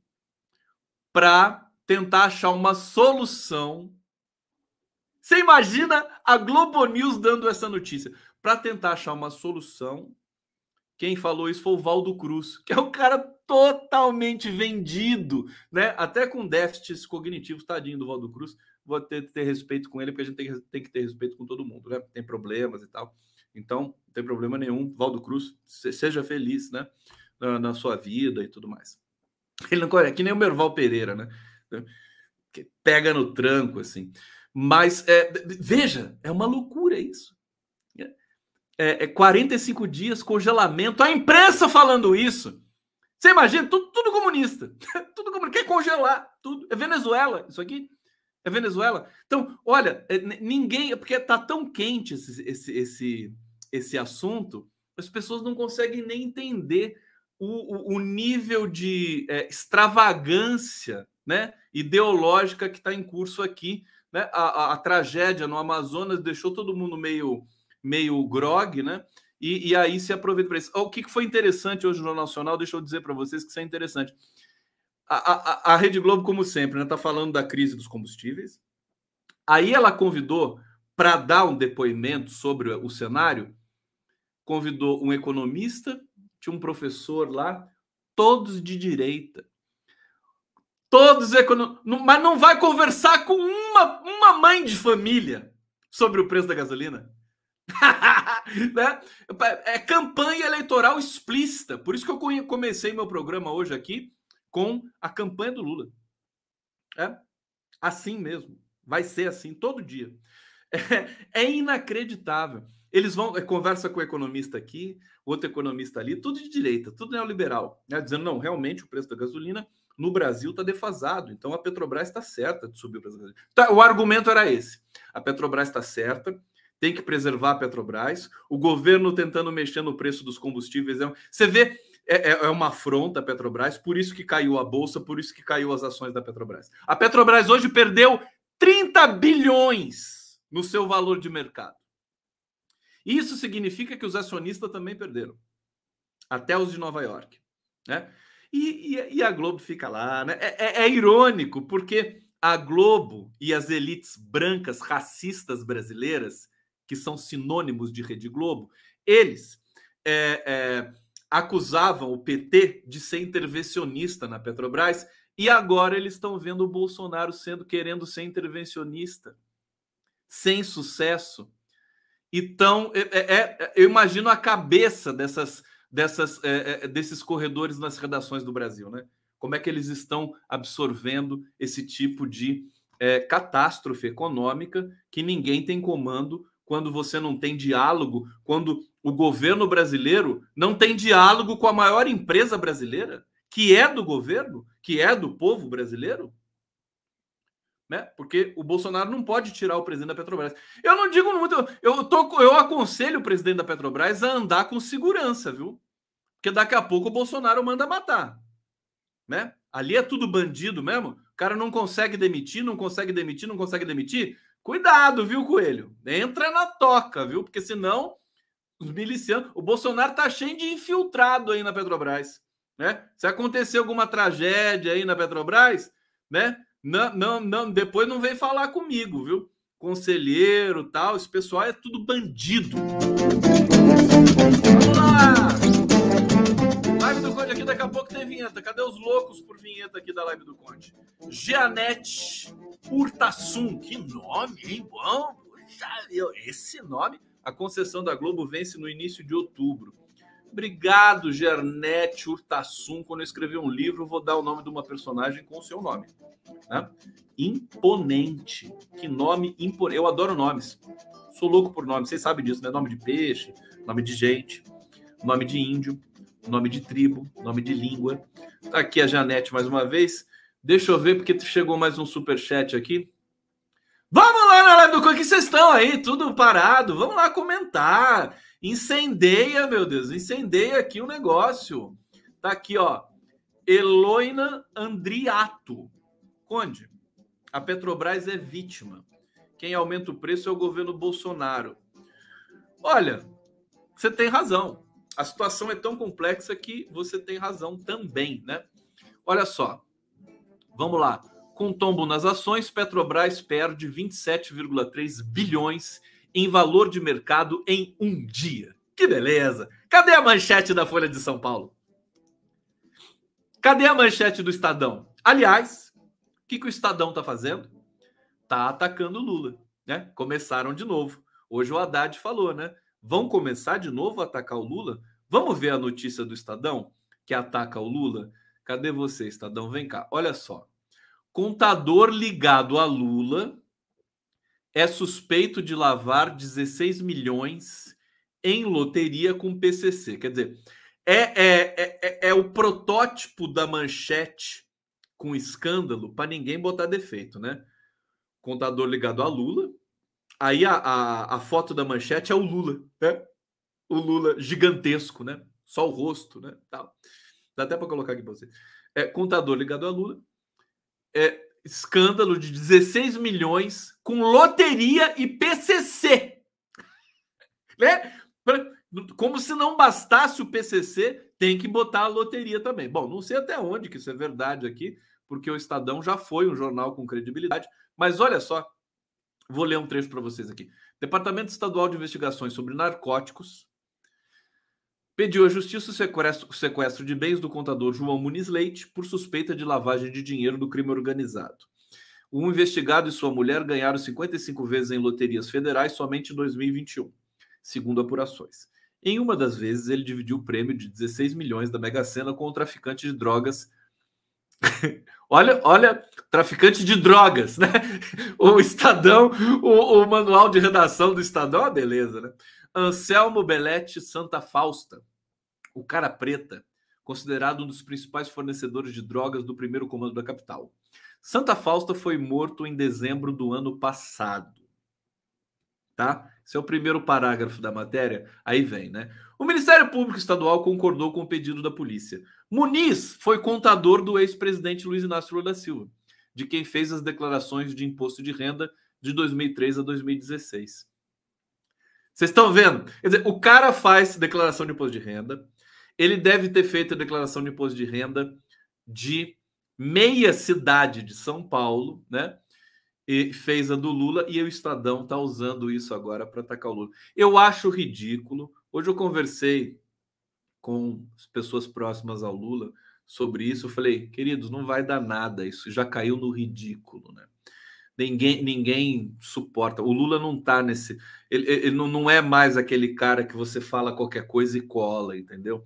para tentar achar uma solução. Você imagina a Globo News dando essa notícia? Para tentar achar uma solução quem falou isso foi o Valdo Cruz, que é um cara totalmente vendido, né? Até com déficits cognitivos, tadinho do Valdo Cruz. Vou ter, ter respeito com ele, porque a gente tem, tem, que ter respeito com todo mundo, né? Tem problemas e tal. Então, não tem problema nenhum. Valdo Cruz, seja feliz, né? Na, na sua vida e tudo mais. Ele não é que nem o Merval Pereira, né? Que pega no tranco, assim. Mas, é, veja, é uma loucura isso é, é 45 dias, congelamento. A imprensa falando isso. Você imagina, tudo, tudo comunista. tudo comunista. Quer congelar tudo. É Venezuela, isso aqui. É Venezuela. Então, olha, é, ninguém. Porque tá tão quente esse, esse, esse, esse assunto, as pessoas não conseguem nem entender o, o, o nível de é, extravagância né, ideológica que está em curso aqui. Né? A, a, a tragédia no Amazonas deixou todo mundo meio meio grog, né? E, e aí se aproveita para isso. O que foi interessante hoje no Jornal Nacional, deixa eu dizer para vocês que isso é interessante. A, a, Rede Globo, como sempre, está né, tá falando da crise dos combustíveis. Aí ela convidou para dar um depoimento sobre o cenário, convidou um economista, tinha um professor lá, todos de direita. Todos economistas. Mas não vai conversar com uma, uma mãe de família sobre o preço da gasolina. né? É campanha eleitoral explícita. Por isso que eu comecei meu programa hoje aqui com a campanha do Lula. É assim mesmo. Vai ser assim todo dia. É, é inacreditável. Eles vão, é, conversa com o economista aqui, outro economista ali, tudo de direita, tudo neoliberal, né? dizendo, não, realmente o preço da gasolina no Brasil está defasado, então a Petrobras está certa de subir o preço da gasolina. Tá, o argumento era esse: a Petrobras está certa, tem que preservar a Petrobras. O governo tentando mexer no preço dos combustíveis. É você vê, é, é, é uma afronta a Petrobras, por isso que caiu a bolsa, por isso que caiu as ações da Petrobras. A Petrobras hoje perdeu 30 bilhões no seu valor de mercado. Isso significa que os acionistas também perderam, até os de Nova York. Né? E, e, e a Globo fica lá. Né? É, é, é irônico, porque a Globo e as elites brancas racistas brasileiras que são sinônimos de Rede Globo, eles é, é, acusavam o PT de ser intervencionista na Petrobras e agora eles estão vendo o Bolsonaro sendo querendo ser intervencionista, sem sucesso. Então, é, é, é eu imagino a cabeça dessas, dessas, é, é, desses corredores nas redações do Brasil, né? Como é que eles estão absorvendo esse tipo de catástrofe econômica que ninguém tem comando quando você não tem diálogo, quando o governo brasileiro não tem diálogo com a maior empresa brasileira, que é do governo, que é do povo brasileiro? Né? Porque o Bolsonaro não pode tirar o presidente da Petrobras. Eu não digo muito, eu, tô, eu aconselho o presidente da Petrobras a andar com segurança, viu? Porque daqui a pouco o Bolsonaro manda matar. Né? Ali é tudo bandido mesmo. O cara não consegue demitir, não consegue demitir, não consegue demitir. Cuidado, viu, Coelho? Entra na toca, viu? Porque senão os milicianos. O Bolsonaro tá cheio de infiltrado aí na Petrobras. Né? Se acontecer alguma tragédia aí na Petrobras, né? Não, não, não, depois não vem falar comigo, viu? conselheiro tal. Esse pessoal é tudo bandido. Vamos lá! Live do Conde aqui, daqui a pouco tem vinheta. Cadê os loucos por vinheta aqui da live do Conde? Jeanette Urtasun. Que nome, hein? Bom, puxa, esse nome. A concessão da Globo vence no início de outubro. Obrigado, Gernete Urtasun. Quando eu escrever um livro, vou dar o nome de uma personagem com o seu nome. Né? Imponente. Que nome imponente. Eu adoro nomes. Sou louco por nomes. Vocês sabem disso, né? Nome de peixe, nome de gente, nome de índio, nome de tribo, nome de língua. Tá aqui a Janete mais uma vez. Deixa eu ver, porque chegou mais um super chat aqui. Vamos lá na live do que vocês estão aí, tudo parado. Vamos lá comentar. Incendeia, meu Deus, incendeia aqui o negócio. Tá aqui, ó. Eloina Andriato. Conde, a Petrobras é vítima. Quem aumenta o preço é o governo Bolsonaro. Olha, você tem razão. A situação é tão complexa que você tem razão também, né? Olha só. Vamos lá. Com tombo nas ações, Petrobras perde 27,3 bilhões em valor de mercado em um dia. Que beleza! Cadê a manchete da Folha de São Paulo? Cadê a manchete do Estadão? Aliás, o que, que o Estadão está fazendo? Está atacando o Lula. Né? Começaram de novo. Hoje o Haddad falou, né? Vão começar de novo a atacar o Lula? Vamos ver a notícia do Estadão que ataca o Lula? Cadê você, Estadão? Vem cá. Olha só. Contador ligado a Lula é suspeito de lavar 16 milhões em loteria com PCC. Quer dizer, é, é, é, é o protótipo da manchete com escândalo para ninguém botar defeito, né? Contador ligado a Lula. Aí a, a, a, foto da manchete é o Lula, né? O Lula gigantesco, né? Só o rosto, né? Tal. Dá até para colocar aqui para você. É, contador ligado a Lula. É, escândalo de 16 milhões com loteria e PCC. Né? Como se não bastasse o PCC, tem que botar a loteria também. Bom, não sei até onde que isso é verdade aqui, porque o Estadão já foi um jornal com credibilidade. Mas olha só, vou ler um trecho para vocês aqui. Departamento Estadual de Investigações sobre Narcóticos pediu à Justiça o sequestro, o sequestro, de bens do contador João Muniz Leite por suspeita de lavagem de dinheiro do crime organizado. O investigado e sua mulher ganharam 55 vezes em loterias federais somente em 2021, segundo apurações. Em uma das vezes, ele dividiu o prêmio de 16 milhões da Mega Sena com o traficante de drogas. olha, olha, traficante de drogas, né? O Estadão, o, o manual de redação do Estadão, a beleza, né? Anselmo Belete Santa Fausta, o cara preta, considerado um dos principais fornecedores de drogas do primeiro comando da capital. Santa Fausta foi morto em dezembro do ano passado. Tá? Esse é o primeiro parágrafo da matéria. Aí vem, né? O Ministério Público Estadual concordou com o pedido da polícia. Muniz foi contador do ex-presidente Luiz Inácio Lula da Silva, de quem fez as declarações de imposto de renda de 2003 a 2016. Vocês estão vendo? Quer dizer, o cara faz declaração de imposto de renda, ele deve ter feito a declaração de imposto de renda de meia cidade de São Paulo, né? E fez a do Lula e o Estadão está usando isso agora para atacar o Lula. Eu acho ridículo. Hoje eu conversei com as pessoas próximas ao Lula sobre isso. Eu falei, queridos, não vai dar nada. Isso já caiu no ridículo, né? Ninguém, ninguém suporta. O Lula não tá nesse. Ele, ele não, é mais aquele cara que você fala qualquer coisa e cola, entendeu?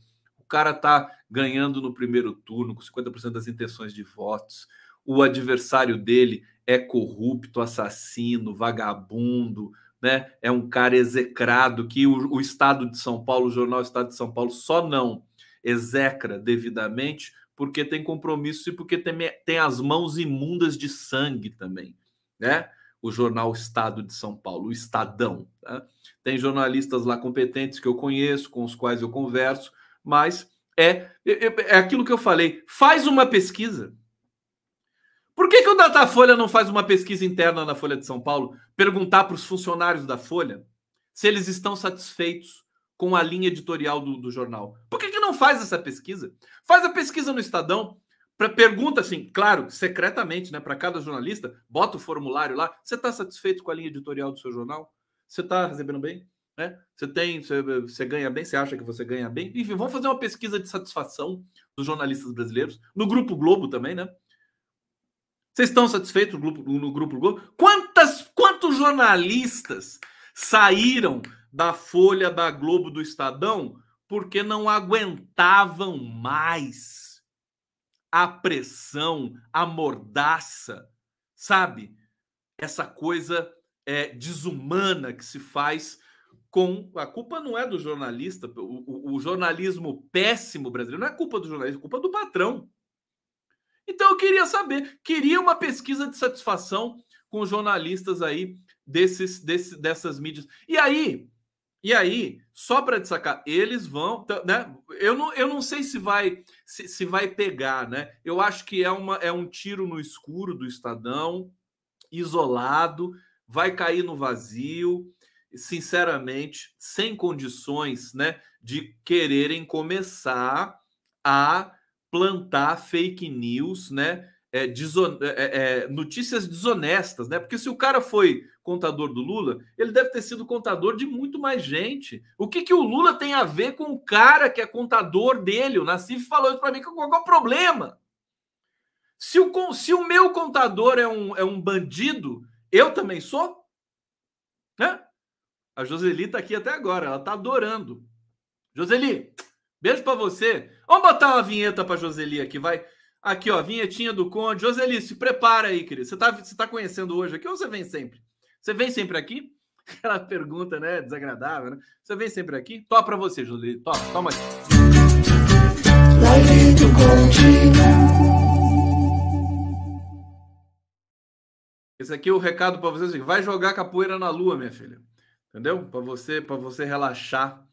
Cara tá ganhando no primeiro turno com 50% das intenções de votos. O adversário dele é corrupto, assassino, vagabundo, né? É um cara execrado que o, o Estado de São Paulo, o jornal Estado de São Paulo, só não execra devidamente porque tem compromisso e porque tem, tem as mãos imundas de sangue também né? O jornal Estado de São Paulo, o Estadão. Tá? Tem jornalistas lá competentes que eu conheço, com os quais eu converso, mas é, é, é aquilo que eu falei. Faz uma pesquisa. Por que, que o Datafolha não faz uma pesquisa interna na Folha de São Paulo? Perguntar para os funcionários da Folha se eles estão satisfeitos com a linha editorial do, do jornal. Por que, que não faz essa pesquisa? Faz a pesquisa no Estadão pergunta assim, claro, secretamente, né, para cada jornalista, bota o formulário lá. Você está satisfeito com a linha editorial do seu jornal? Você está recebendo bem? Né? Você tem, você, você, ganha bem? Você acha que você ganha bem? Enfim, vamos fazer uma pesquisa de satisfação dos jornalistas brasileiros no Grupo Globo também, né? Vocês estão satisfeitos no Grupo, no grupo Globo? Quantas, quantos jornalistas saíram da Folha, da Globo, do Estadão porque não aguentavam mais a pressão, a mordaça, sabe? Essa coisa é, desumana que se faz com. A culpa não é do jornalista, o, o, o jornalismo péssimo brasileiro não é culpa do jornalista, é culpa do patrão. Então eu queria saber, queria uma pesquisa de satisfação com jornalistas aí desses, desses dessas mídias. E aí, e aí, só para destacar, eles vão, né? Eu não, eu não sei se vai se, se, vai pegar, né? Eu acho que é, uma, é um tiro no escuro do Estadão, isolado, vai cair no vazio, sinceramente, sem condições, né, de quererem começar a plantar fake news, né? É, deson... É, é, é, notícias desonestas, né? Porque se o cara foi contador do Lula, ele deve ter sido contador de muito mais gente. O que, que o Lula tem a ver com o cara que é contador dele? O Nassif falou isso para mim, qual é o problema? Se o, se o meu contador é um, é um bandido, eu também sou? Né? A Joseli tá aqui até agora, ela tá adorando. Joseli, beijo para você. Vamos botar uma vinheta para Joseli aqui, vai. Aqui, ó, vinhetinha do Conde. Joseli, se prepara aí, querido. Você tá, você tá conhecendo hoje aqui ou você vem sempre? Você vem sempre aqui? Aquela pergunta, né? Desagradável, né? Você vem sempre aqui? Toma para você, Julie. Toma, toma aí. Esse aqui é o recado para vocês. Vai jogar capoeira na lua, minha filha. Entendeu? Para você, para você relaxar.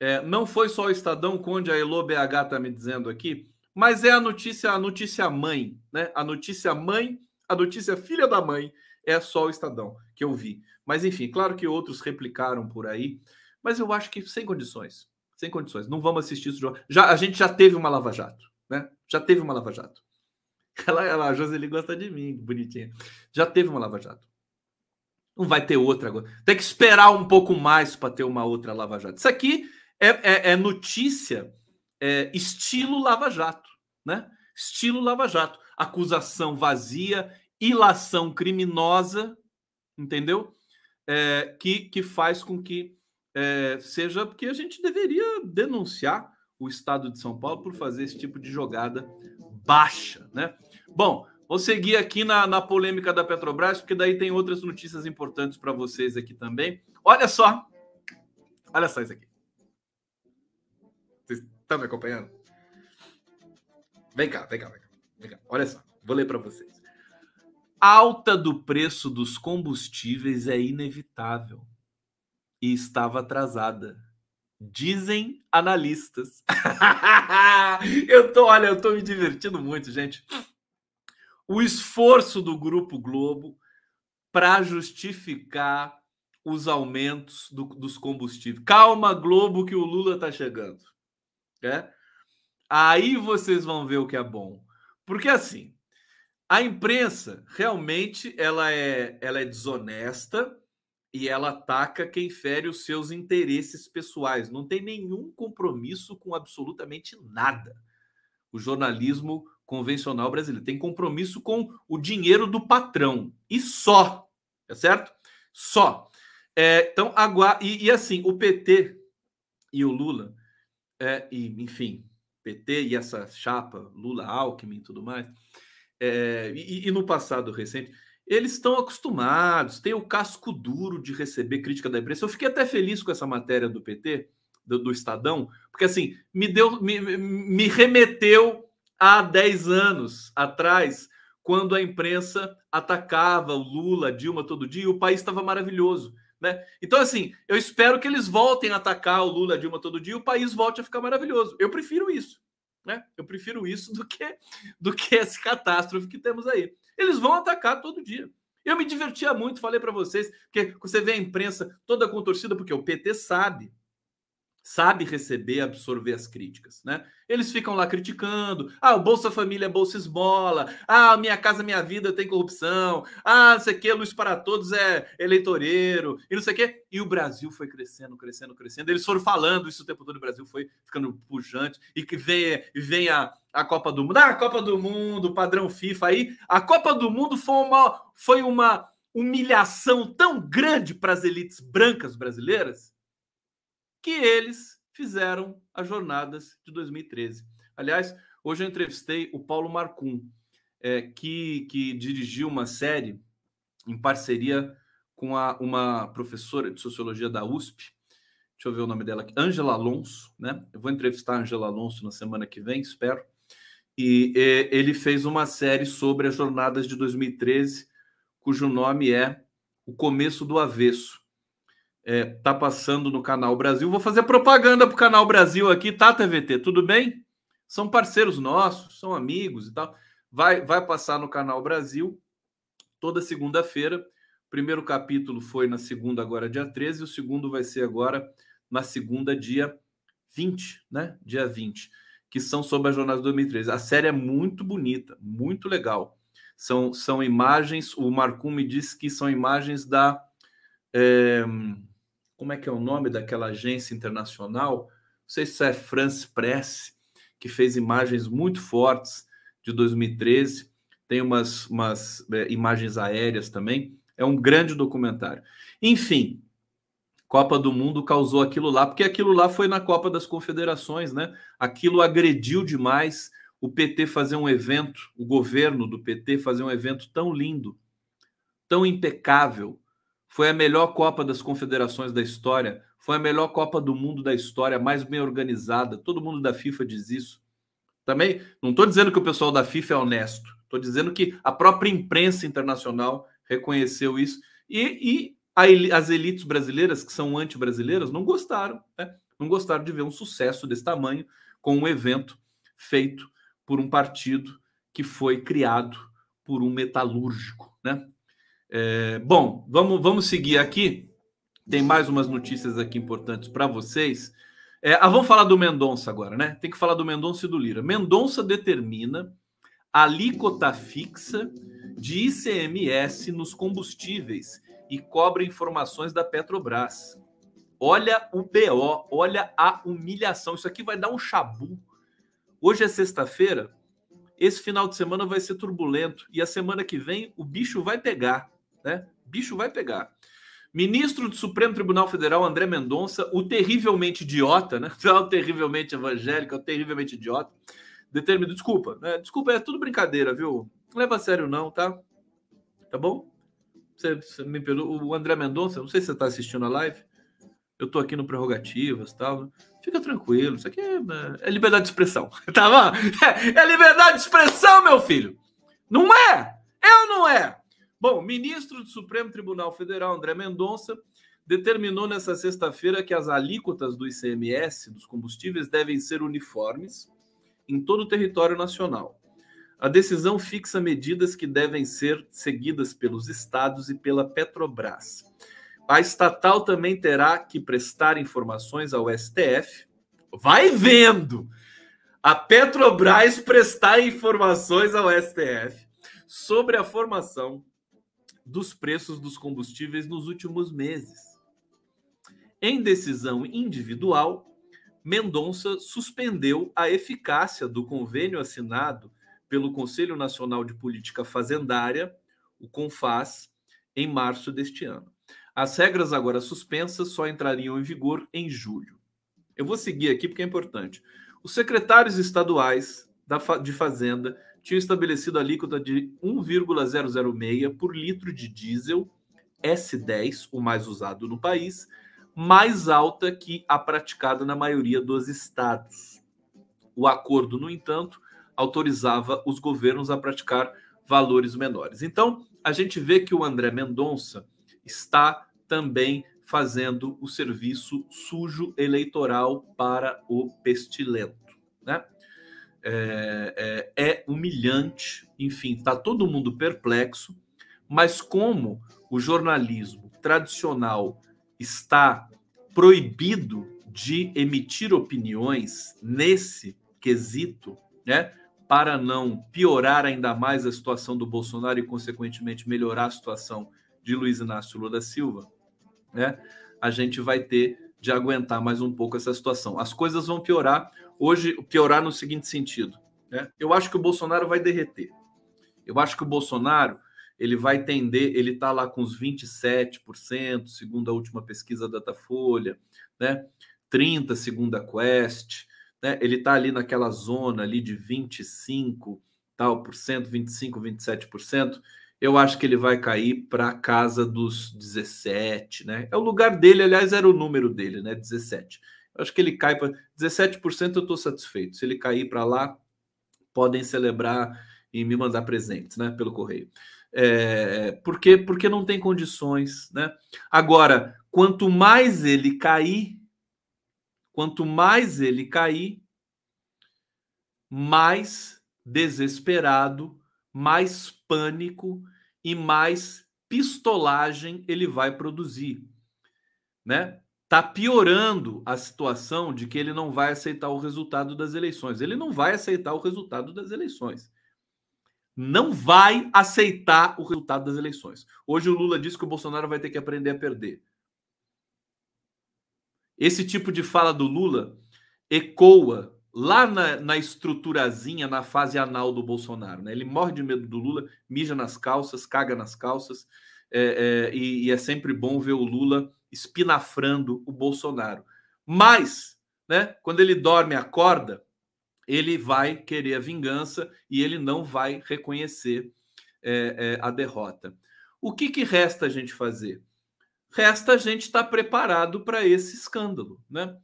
É, não foi só o Estadão Conde, a Elo BH tá me dizendo aqui, mas é a notícia, a notícia mãe, né? A notícia mãe, a notícia filha da mãe é só o Estadão que eu vi. Mas enfim, claro que outros replicaram por aí, mas eu acho que sem condições. Sem condições. Não vamos assistir isso. Já, a gente já teve uma Lava Jato, né? Já teve uma Lava Jato. Ela, ela, a Joseli gosta de mim, bonitinha. Já teve uma Lava Jato. Não vai ter outra agora. Tem que esperar um pouco mais para ter uma outra Lava Jato. Isso aqui é, é, é notícia é, estilo Lava Jato, né? Estilo Lava Jato. Acusação vazia ilação criminosa, entendeu? É, que, que faz com que é, seja porque a gente deveria denunciar o Estado de São Paulo por fazer esse tipo de jogada baixa, né? Bom, vou seguir aqui na, na polêmica da Petrobras, porque daí tem outras notícias importantes para vocês aqui também. Olha só, olha só isso aqui. Vocês estão me acompanhando? Vem cá, vem cá, vem cá. Vem cá. Olha só, vou ler para vocês alta do preço dos combustíveis é inevitável e estava atrasada. Dizem analistas. eu tô, olha, eu tô me divertindo muito, gente. O esforço do Grupo Globo para justificar os aumentos do, dos combustíveis. Calma, Globo, que o Lula tá chegando. É? Aí vocês vão ver o que é bom. Porque assim, a imprensa realmente ela é, ela é desonesta e ela ataca quem fere os seus interesses pessoais. Não tem nenhum compromisso com absolutamente nada. O jornalismo convencional brasileiro tem compromisso com o dinheiro do patrão e só, é certo? Só. É, então, agora e, e, assim, o PT e o Lula, é, e, enfim, PT e essa chapa, Lula, Alckmin e tudo mais, é, e, e, no passado recente, eles estão acostumados, têm o casco duro de receber crítica da imprensa. Eu fiquei até feliz com essa matéria do PT, do, do Estadão, porque assim, me deu, me, me remeteu a 10 anos atrás, quando a imprensa atacava o Lula, Dilma todo dia, e o país estava maravilhoso. Né? Então, assim, eu espero que eles voltem a atacar o Lula, Dilma todo dia, e o país volte a ficar maravilhoso. Eu prefiro isso. Né? Eu prefiro isso do que do que esse catástrofe que temos aí. Eles vão atacar todo dia. Eu me divertia muito, falei para vocês, que você vê a imprensa toda contorcida, porque o PT sabe sabe receber, absorver as críticas, né? Eles ficam lá criticando, ah, o Bolsa Família é Bolsa Esmola, ah, Minha Casa Minha Vida tem corrupção, ah, não sei o que, Luz para Todos é eleitoreiro, e não sei o que, e o Brasil foi crescendo, crescendo, crescendo, eles foram falando isso o tempo todo, o Brasil foi ficando pujante, e que vem, vem a, a Copa do Mundo, ah, a Copa do Mundo, padrão FIFA aí, a Copa do Mundo foi uma, foi uma humilhação tão grande para as elites brancas brasileiras, que eles fizeram as jornadas de 2013. Aliás, hoje eu entrevistei o Paulo Marcum, é, que, que dirigiu uma série em parceria com a, uma professora de sociologia da USP. Deixa eu ver o nome dela aqui, Angela Alonso, né? Eu vou entrevistar a Angela Alonso na semana que vem, espero. E, e ele fez uma série sobre as jornadas de 2013, cujo nome é O Começo do Avesso é, tá passando no Canal Brasil. Vou fazer propaganda para o Canal Brasil aqui, tá, TVT? Tudo bem? São parceiros nossos, são amigos e tal. Vai, vai passar no Canal Brasil toda segunda-feira. O primeiro capítulo foi na segunda, agora dia 13, e o segundo vai ser agora na segunda, dia 20, né? Dia 20, que são sobre a jornada de 2013. A série é muito bonita, muito legal. São, são imagens, o Marcum me disse que são imagens da. É, como é que é o nome daquela agência internacional? Não sei se é France Press, que fez imagens muito fortes de 2013. Tem umas, umas é, imagens aéreas também. É um grande documentário. Enfim, Copa do Mundo causou aquilo lá, porque aquilo lá foi na Copa das Confederações, né? Aquilo agrediu demais o PT fazer um evento, o governo do PT fazer um evento tão lindo, tão impecável, foi a melhor Copa das Confederações da história, foi a melhor Copa do Mundo da história, mais bem organizada. Todo mundo da FIFA diz isso. Também não estou dizendo que o pessoal da FIFA é honesto, estou dizendo que a própria imprensa internacional reconheceu isso e, e a, as elites brasileiras, que são anti-brasileiras, não gostaram, né? não gostaram de ver um sucesso desse tamanho com um evento feito por um partido que foi criado por um metalúrgico, né? É, bom, vamos, vamos seguir aqui. Tem mais umas notícias aqui importantes para vocês. É, ah, vamos falar do Mendonça agora, né? Tem que falar do Mendonça e do Lira. Mendonça determina alíquota fixa de ICMS nos combustíveis e cobra informações da Petrobras. Olha o BO, olha a humilhação. Isso aqui vai dar um chabu. Hoje é sexta-feira. Esse final de semana vai ser turbulento e a semana que vem o bicho vai pegar né? Bicho vai pegar. Ministro do Supremo Tribunal Federal, André Mendonça, o terrivelmente idiota, né? o terrivelmente evangélico, o terrivelmente idiota, determina. Desculpa, né? Desculpa, é tudo brincadeira, viu? Não leva a sério, não, tá? Tá bom? Você, você me perdoa. O André Mendonça, não sei se você está assistindo a live. Eu estou aqui no Prerrogativas tal. Fica tranquilo, isso aqui é, é liberdade de expressão, tá bom? É, é liberdade de expressão, meu filho! Não é? Eu não é? Bom, ministro do Supremo Tribunal Federal, André Mendonça, determinou nessa sexta-feira que as alíquotas do ICMS dos combustíveis devem ser uniformes em todo o território nacional. A decisão fixa medidas que devem ser seguidas pelos estados e pela Petrobras. A estatal também terá que prestar informações ao STF. Vai vendo! A Petrobras prestar informações ao STF sobre a formação dos preços dos combustíveis nos últimos meses. Em decisão individual, Mendonça suspendeu a eficácia do convênio assinado pelo Conselho Nacional de Política Fazendária, o CONFAS, em março deste ano. As regras agora suspensas só entrariam em vigor em julho. Eu vou seguir aqui porque é importante. Os secretários estaduais de Fazenda tinha estabelecido a alíquota de 1,006 por litro de diesel S10, o mais usado no país, mais alta que a praticada na maioria dos estados. O acordo, no entanto, autorizava os governos a praticar valores menores. Então, a gente vê que o André Mendonça está também fazendo o serviço sujo eleitoral para o pestilento, né? É, é, é humilhante, enfim, está todo mundo perplexo, mas como o jornalismo tradicional está proibido de emitir opiniões nesse quesito, né? Para não piorar ainda mais a situação do Bolsonaro e, consequentemente, melhorar a situação de Luiz Inácio Lula da Silva, né? A gente vai ter de aguentar mais um pouco essa situação. As coisas vão piorar hoje, piorar no seguinte sentido, né? Eu acho que o Bolsonaro vai derreter. Eu acho que o Bolsonaro ele vai tender, ele está lá com os 27%, segundo a última pesquisa da Datafolha, né? 30 segundo a Quest, né? Ele está ali naquela zona ali de 25 tal por cento, 25, 27%. Eu acho que ele vai cair para casa dos 17, né? É o lugar dele, aliás, era o número dele, né? 17. Acho que ele cai para 17%, eu estou satisfeito. Se ele cair para lá, podem celebrar e me mandar presentes, né? Pelo correio. É, porque, porque não tem condições, né? Agora, quanto mais ele cair, quanto mais ele cair, mais desesperado, mais pânico e mais pistolagem ele vai produzir, né? Tá piorando a situação de que ele não vai aceitar o resultado das eleições. Ele não vai aceitar o resultado das eleições não vai aceitar o resultado das eleições. Hoje o Lula disse que o Bolsonaro vai ter que aprender a perder. Esse tipo de fala do Lula ecoa lá na, na estruturazinha, na fase anal do Bolsonaro. Né? Ele morre de medo do Lula, mija nas calças, caga nas calças, é, é, e, e é sempre bom ver o Lula espinafrando o Bolsonaro. Mas, né, quando ele dorme e acorda, ele vai querer a vingança e ele não vai reconhecer é, é, a derrota. O que, que resta a gente fazer? Resta a gente estar preparado para esse escândalo, né?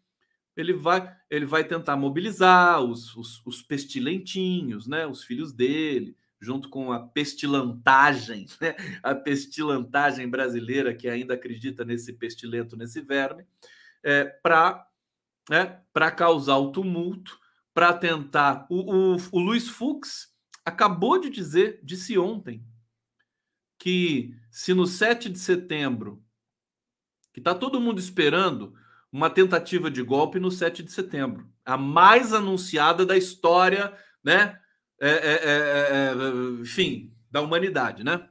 Ele vai, ele vai tentar mobilizar os, os, os pestilentinhos, né? Os filhos dele, junto com a pestilantagem, né? a pestilantagem brasileira que ainda acredita nesse pestilento, nesse verme, é, para né, causar o tumulto para tentar. O, o, o Luiz Fux acabou de dizer, disse ontem, que se no 7 de setembro, que está todo mundo esperando uma tentativa de golpe no 7 de setembro, a mais anunciada da história, né? É, é, é, é, é enfim, da humanidade, né?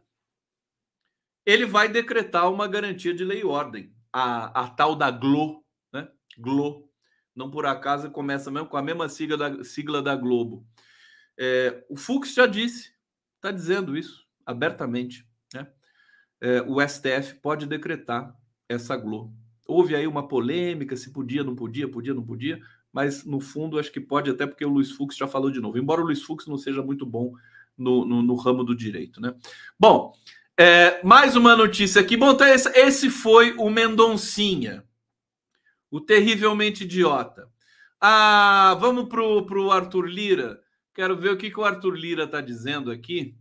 Ele vai decretar uma garantia de lei e ordem, a, a tal da GLO, né? GLO, não por acaso começa mesmo com a mesma sigla da, sigla da Globo. O Fux já disse, está dizendo isso abertamente. Né? O STF pode decretar essa Globo. Houve aí uma polêmica se podia, não podia, podia, não podia, mas no fundo acho que pode, até porque o Luiz Fux já falou de novo. Embora o Luiz Fux não seja muito bom no, no, no ramo do direito, né? Bom, é, mais uma notícia aqui. Bom, então esse, esse foi o Mendoncinha. O terrivelmente idiota. Ah, vamos pro, pro Arthur Lira. Quero ver o que, que o Arthur Lira está dizendo aqui.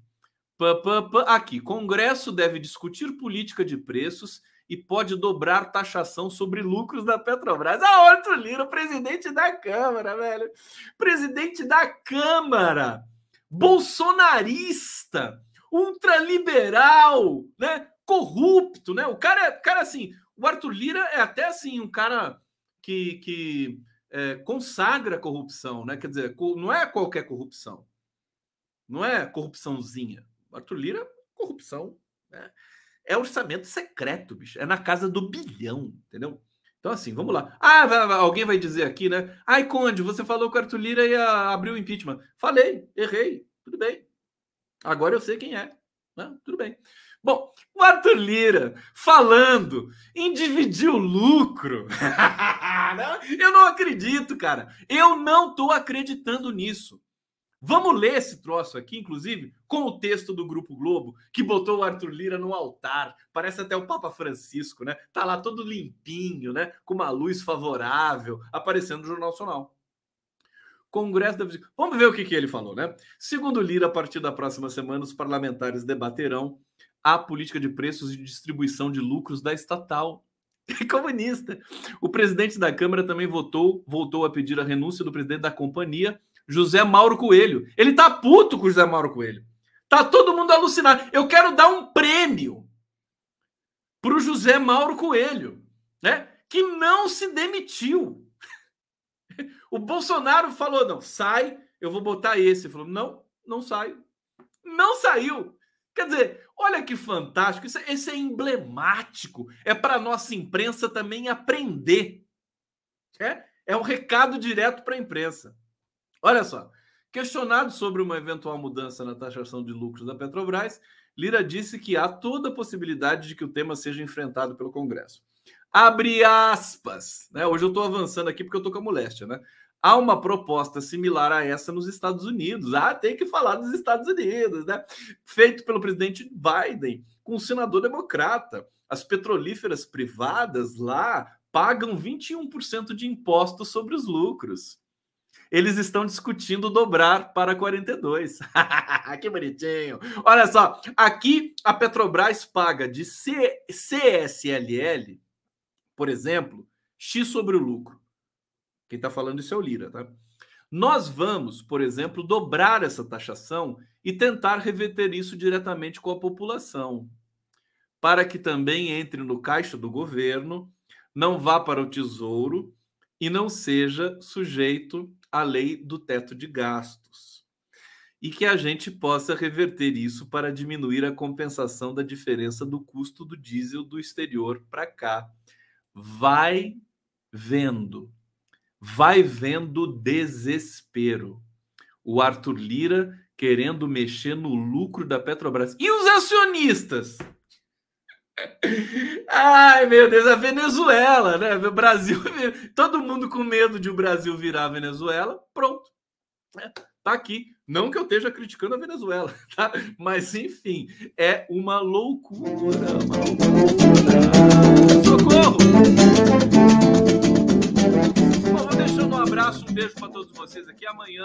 Aqui, Congresso deve discutir política de preços e pode dobrar taxação sobre lucros da Petrobras. Ah, Arthur Lira, presidente da Câmara, velho. Presidente da Câmara. Bolsonarista, ultraliberal, né? Corrupto, né? O cara, cara assim, o Arthur Lira é até assim um cara que, que é, consagra corrupção, né? Quer dizer, não é qualquer corrupção. Não é corrupçãozinha. Arthur Lira, corrupção. Né? É orçamento secreto, bicho. É na casa do bilhão, entendeu? Então, assim, vamos lá. Ah, alguém vai dizer aqui, né? Ai, Conde, você falou que o Arthur Lira ia abrir o impeachment. Falei, errei, tudo bem. Agora eu sei quem é. Né? Tudo bem. Bom, o Arthur Lira falando em dividir o lucro. eu não acredito, cara. Eu não estou acreditando nisso. Vamos ler esse troço aqui, inclusive, com o texto do Grupo Globo, que botou o Arthur Lira no altar. Parece até o Papa Francisco, né? Tá lá todo limpinho, né? Com uma luz favorável, aparecendo no Jornal Nacional. Congresso da Vamos ver o que, que ele falou, né? Segundo Lira, a partir da próxima semana, os parlamentares debaterão a política de preços e distribuição de lucros da estatal. Comunista. O presidente da Câmara também votou, voltou a pedir a renúncia do presidente da companhia, José Mauro Coelho. Ele tá puto com o José Mauro Coelho. Tá todo mundo alucinado. Eu quero dar um prêmio pro José Mauro Coelho, né? Que não se demitiu. O Bolsonaro falou: não, sai, eu vou botar esse. Ele falou: não, não saio. Não saiu. Quer dizer, olha que fantástico. Isso, isso é emblemático. É para nossa imprensa também aprender. É, é um recado direto para a imprensa. Olha só. Questionado sobre uma eventual mudança na taxação de lucros da Petrobras, Lira disse que há toda a possibilidade de que o tema seja enfrentado pelo Congresso. Abre aspas. Né? Hoje eu estou avançando aqui porque eu estou com a moléstia, né? Há uma proposta similar a essa nos Estados Unidos. Ah, tem que falar dos Estados Unidos, né? Feito pelo presidente Biden, com o senador democrata. As petrolíferas privadas lá pagam 21% de impostos sobre os lucros. Eles estão discutindo dobrar para 42. que bonitinho. Olha só, aqui a Petrobras paga de C CSLL, por exemplo, X sobre o lucro. Quem está falando isso é o Lira, tá? Nós vamos, por exemplo, dobrar essa taxação e tentar reverter isso diretamente com a população, para que também entre no caixa do governo, não vá para o tesouro e não seja sujeito à lei do teto de gastos. E que a gente possa reverter isso para diminuir a compensação da diferença do custo do diesel do exterior para cá. Vai vendo vai vendo desespero. O Arthur Lira querendo mexer no lucro da Petrobras. E os acionistas? Ai, meu Deus, a Venezuela, né? O Brasil, todo mundo com medo de o Brasil virar a Venezuela. Pronto. É, tá aqui. Não que eu esteja criticando a Venezuela, tá? Mas enfim, é uma loucura, uma loucura. Socorro! deixando um abraço, um beijo para todos vocês aqui. Amanhã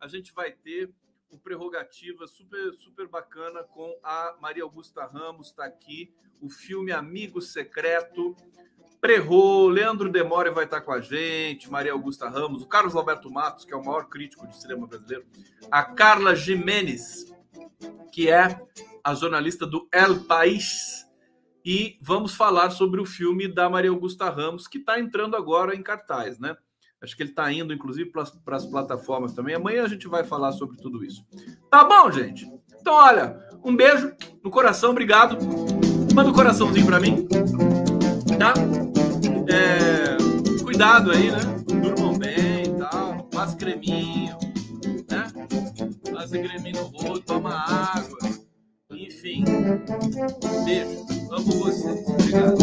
a gente vai ter o prerrogativa super super bacana com a Maria Augusta Ramos, está aqui, o filme Amigo Secreto. Prerrou, Leandro Demore vai estar com a gente, Maria Augusta Ramos, o Carlos Alberto Matos, que é o maior crítico de cinema brasileiro, a Carla Jimenez, que é a jornalista do El País, e vamos falar sobre o filme da Maria Augusta Ramos, que está entrando agora em cartaz, né? Acho que ele está indo, inclusive, para as plataformas também. Amanhã a gente vai falar sobre tudo isso. Tá bom, gente? Então, olha, um beijo no coração, obrigado. Manda um coraçãozinho para mim, tá? É, cuidado aí, né? Durmam bem e tal. Faça creminho, né? Faça creminho no rosto, toma água. Enfim. Beijo. Amo vocês. Obrigado.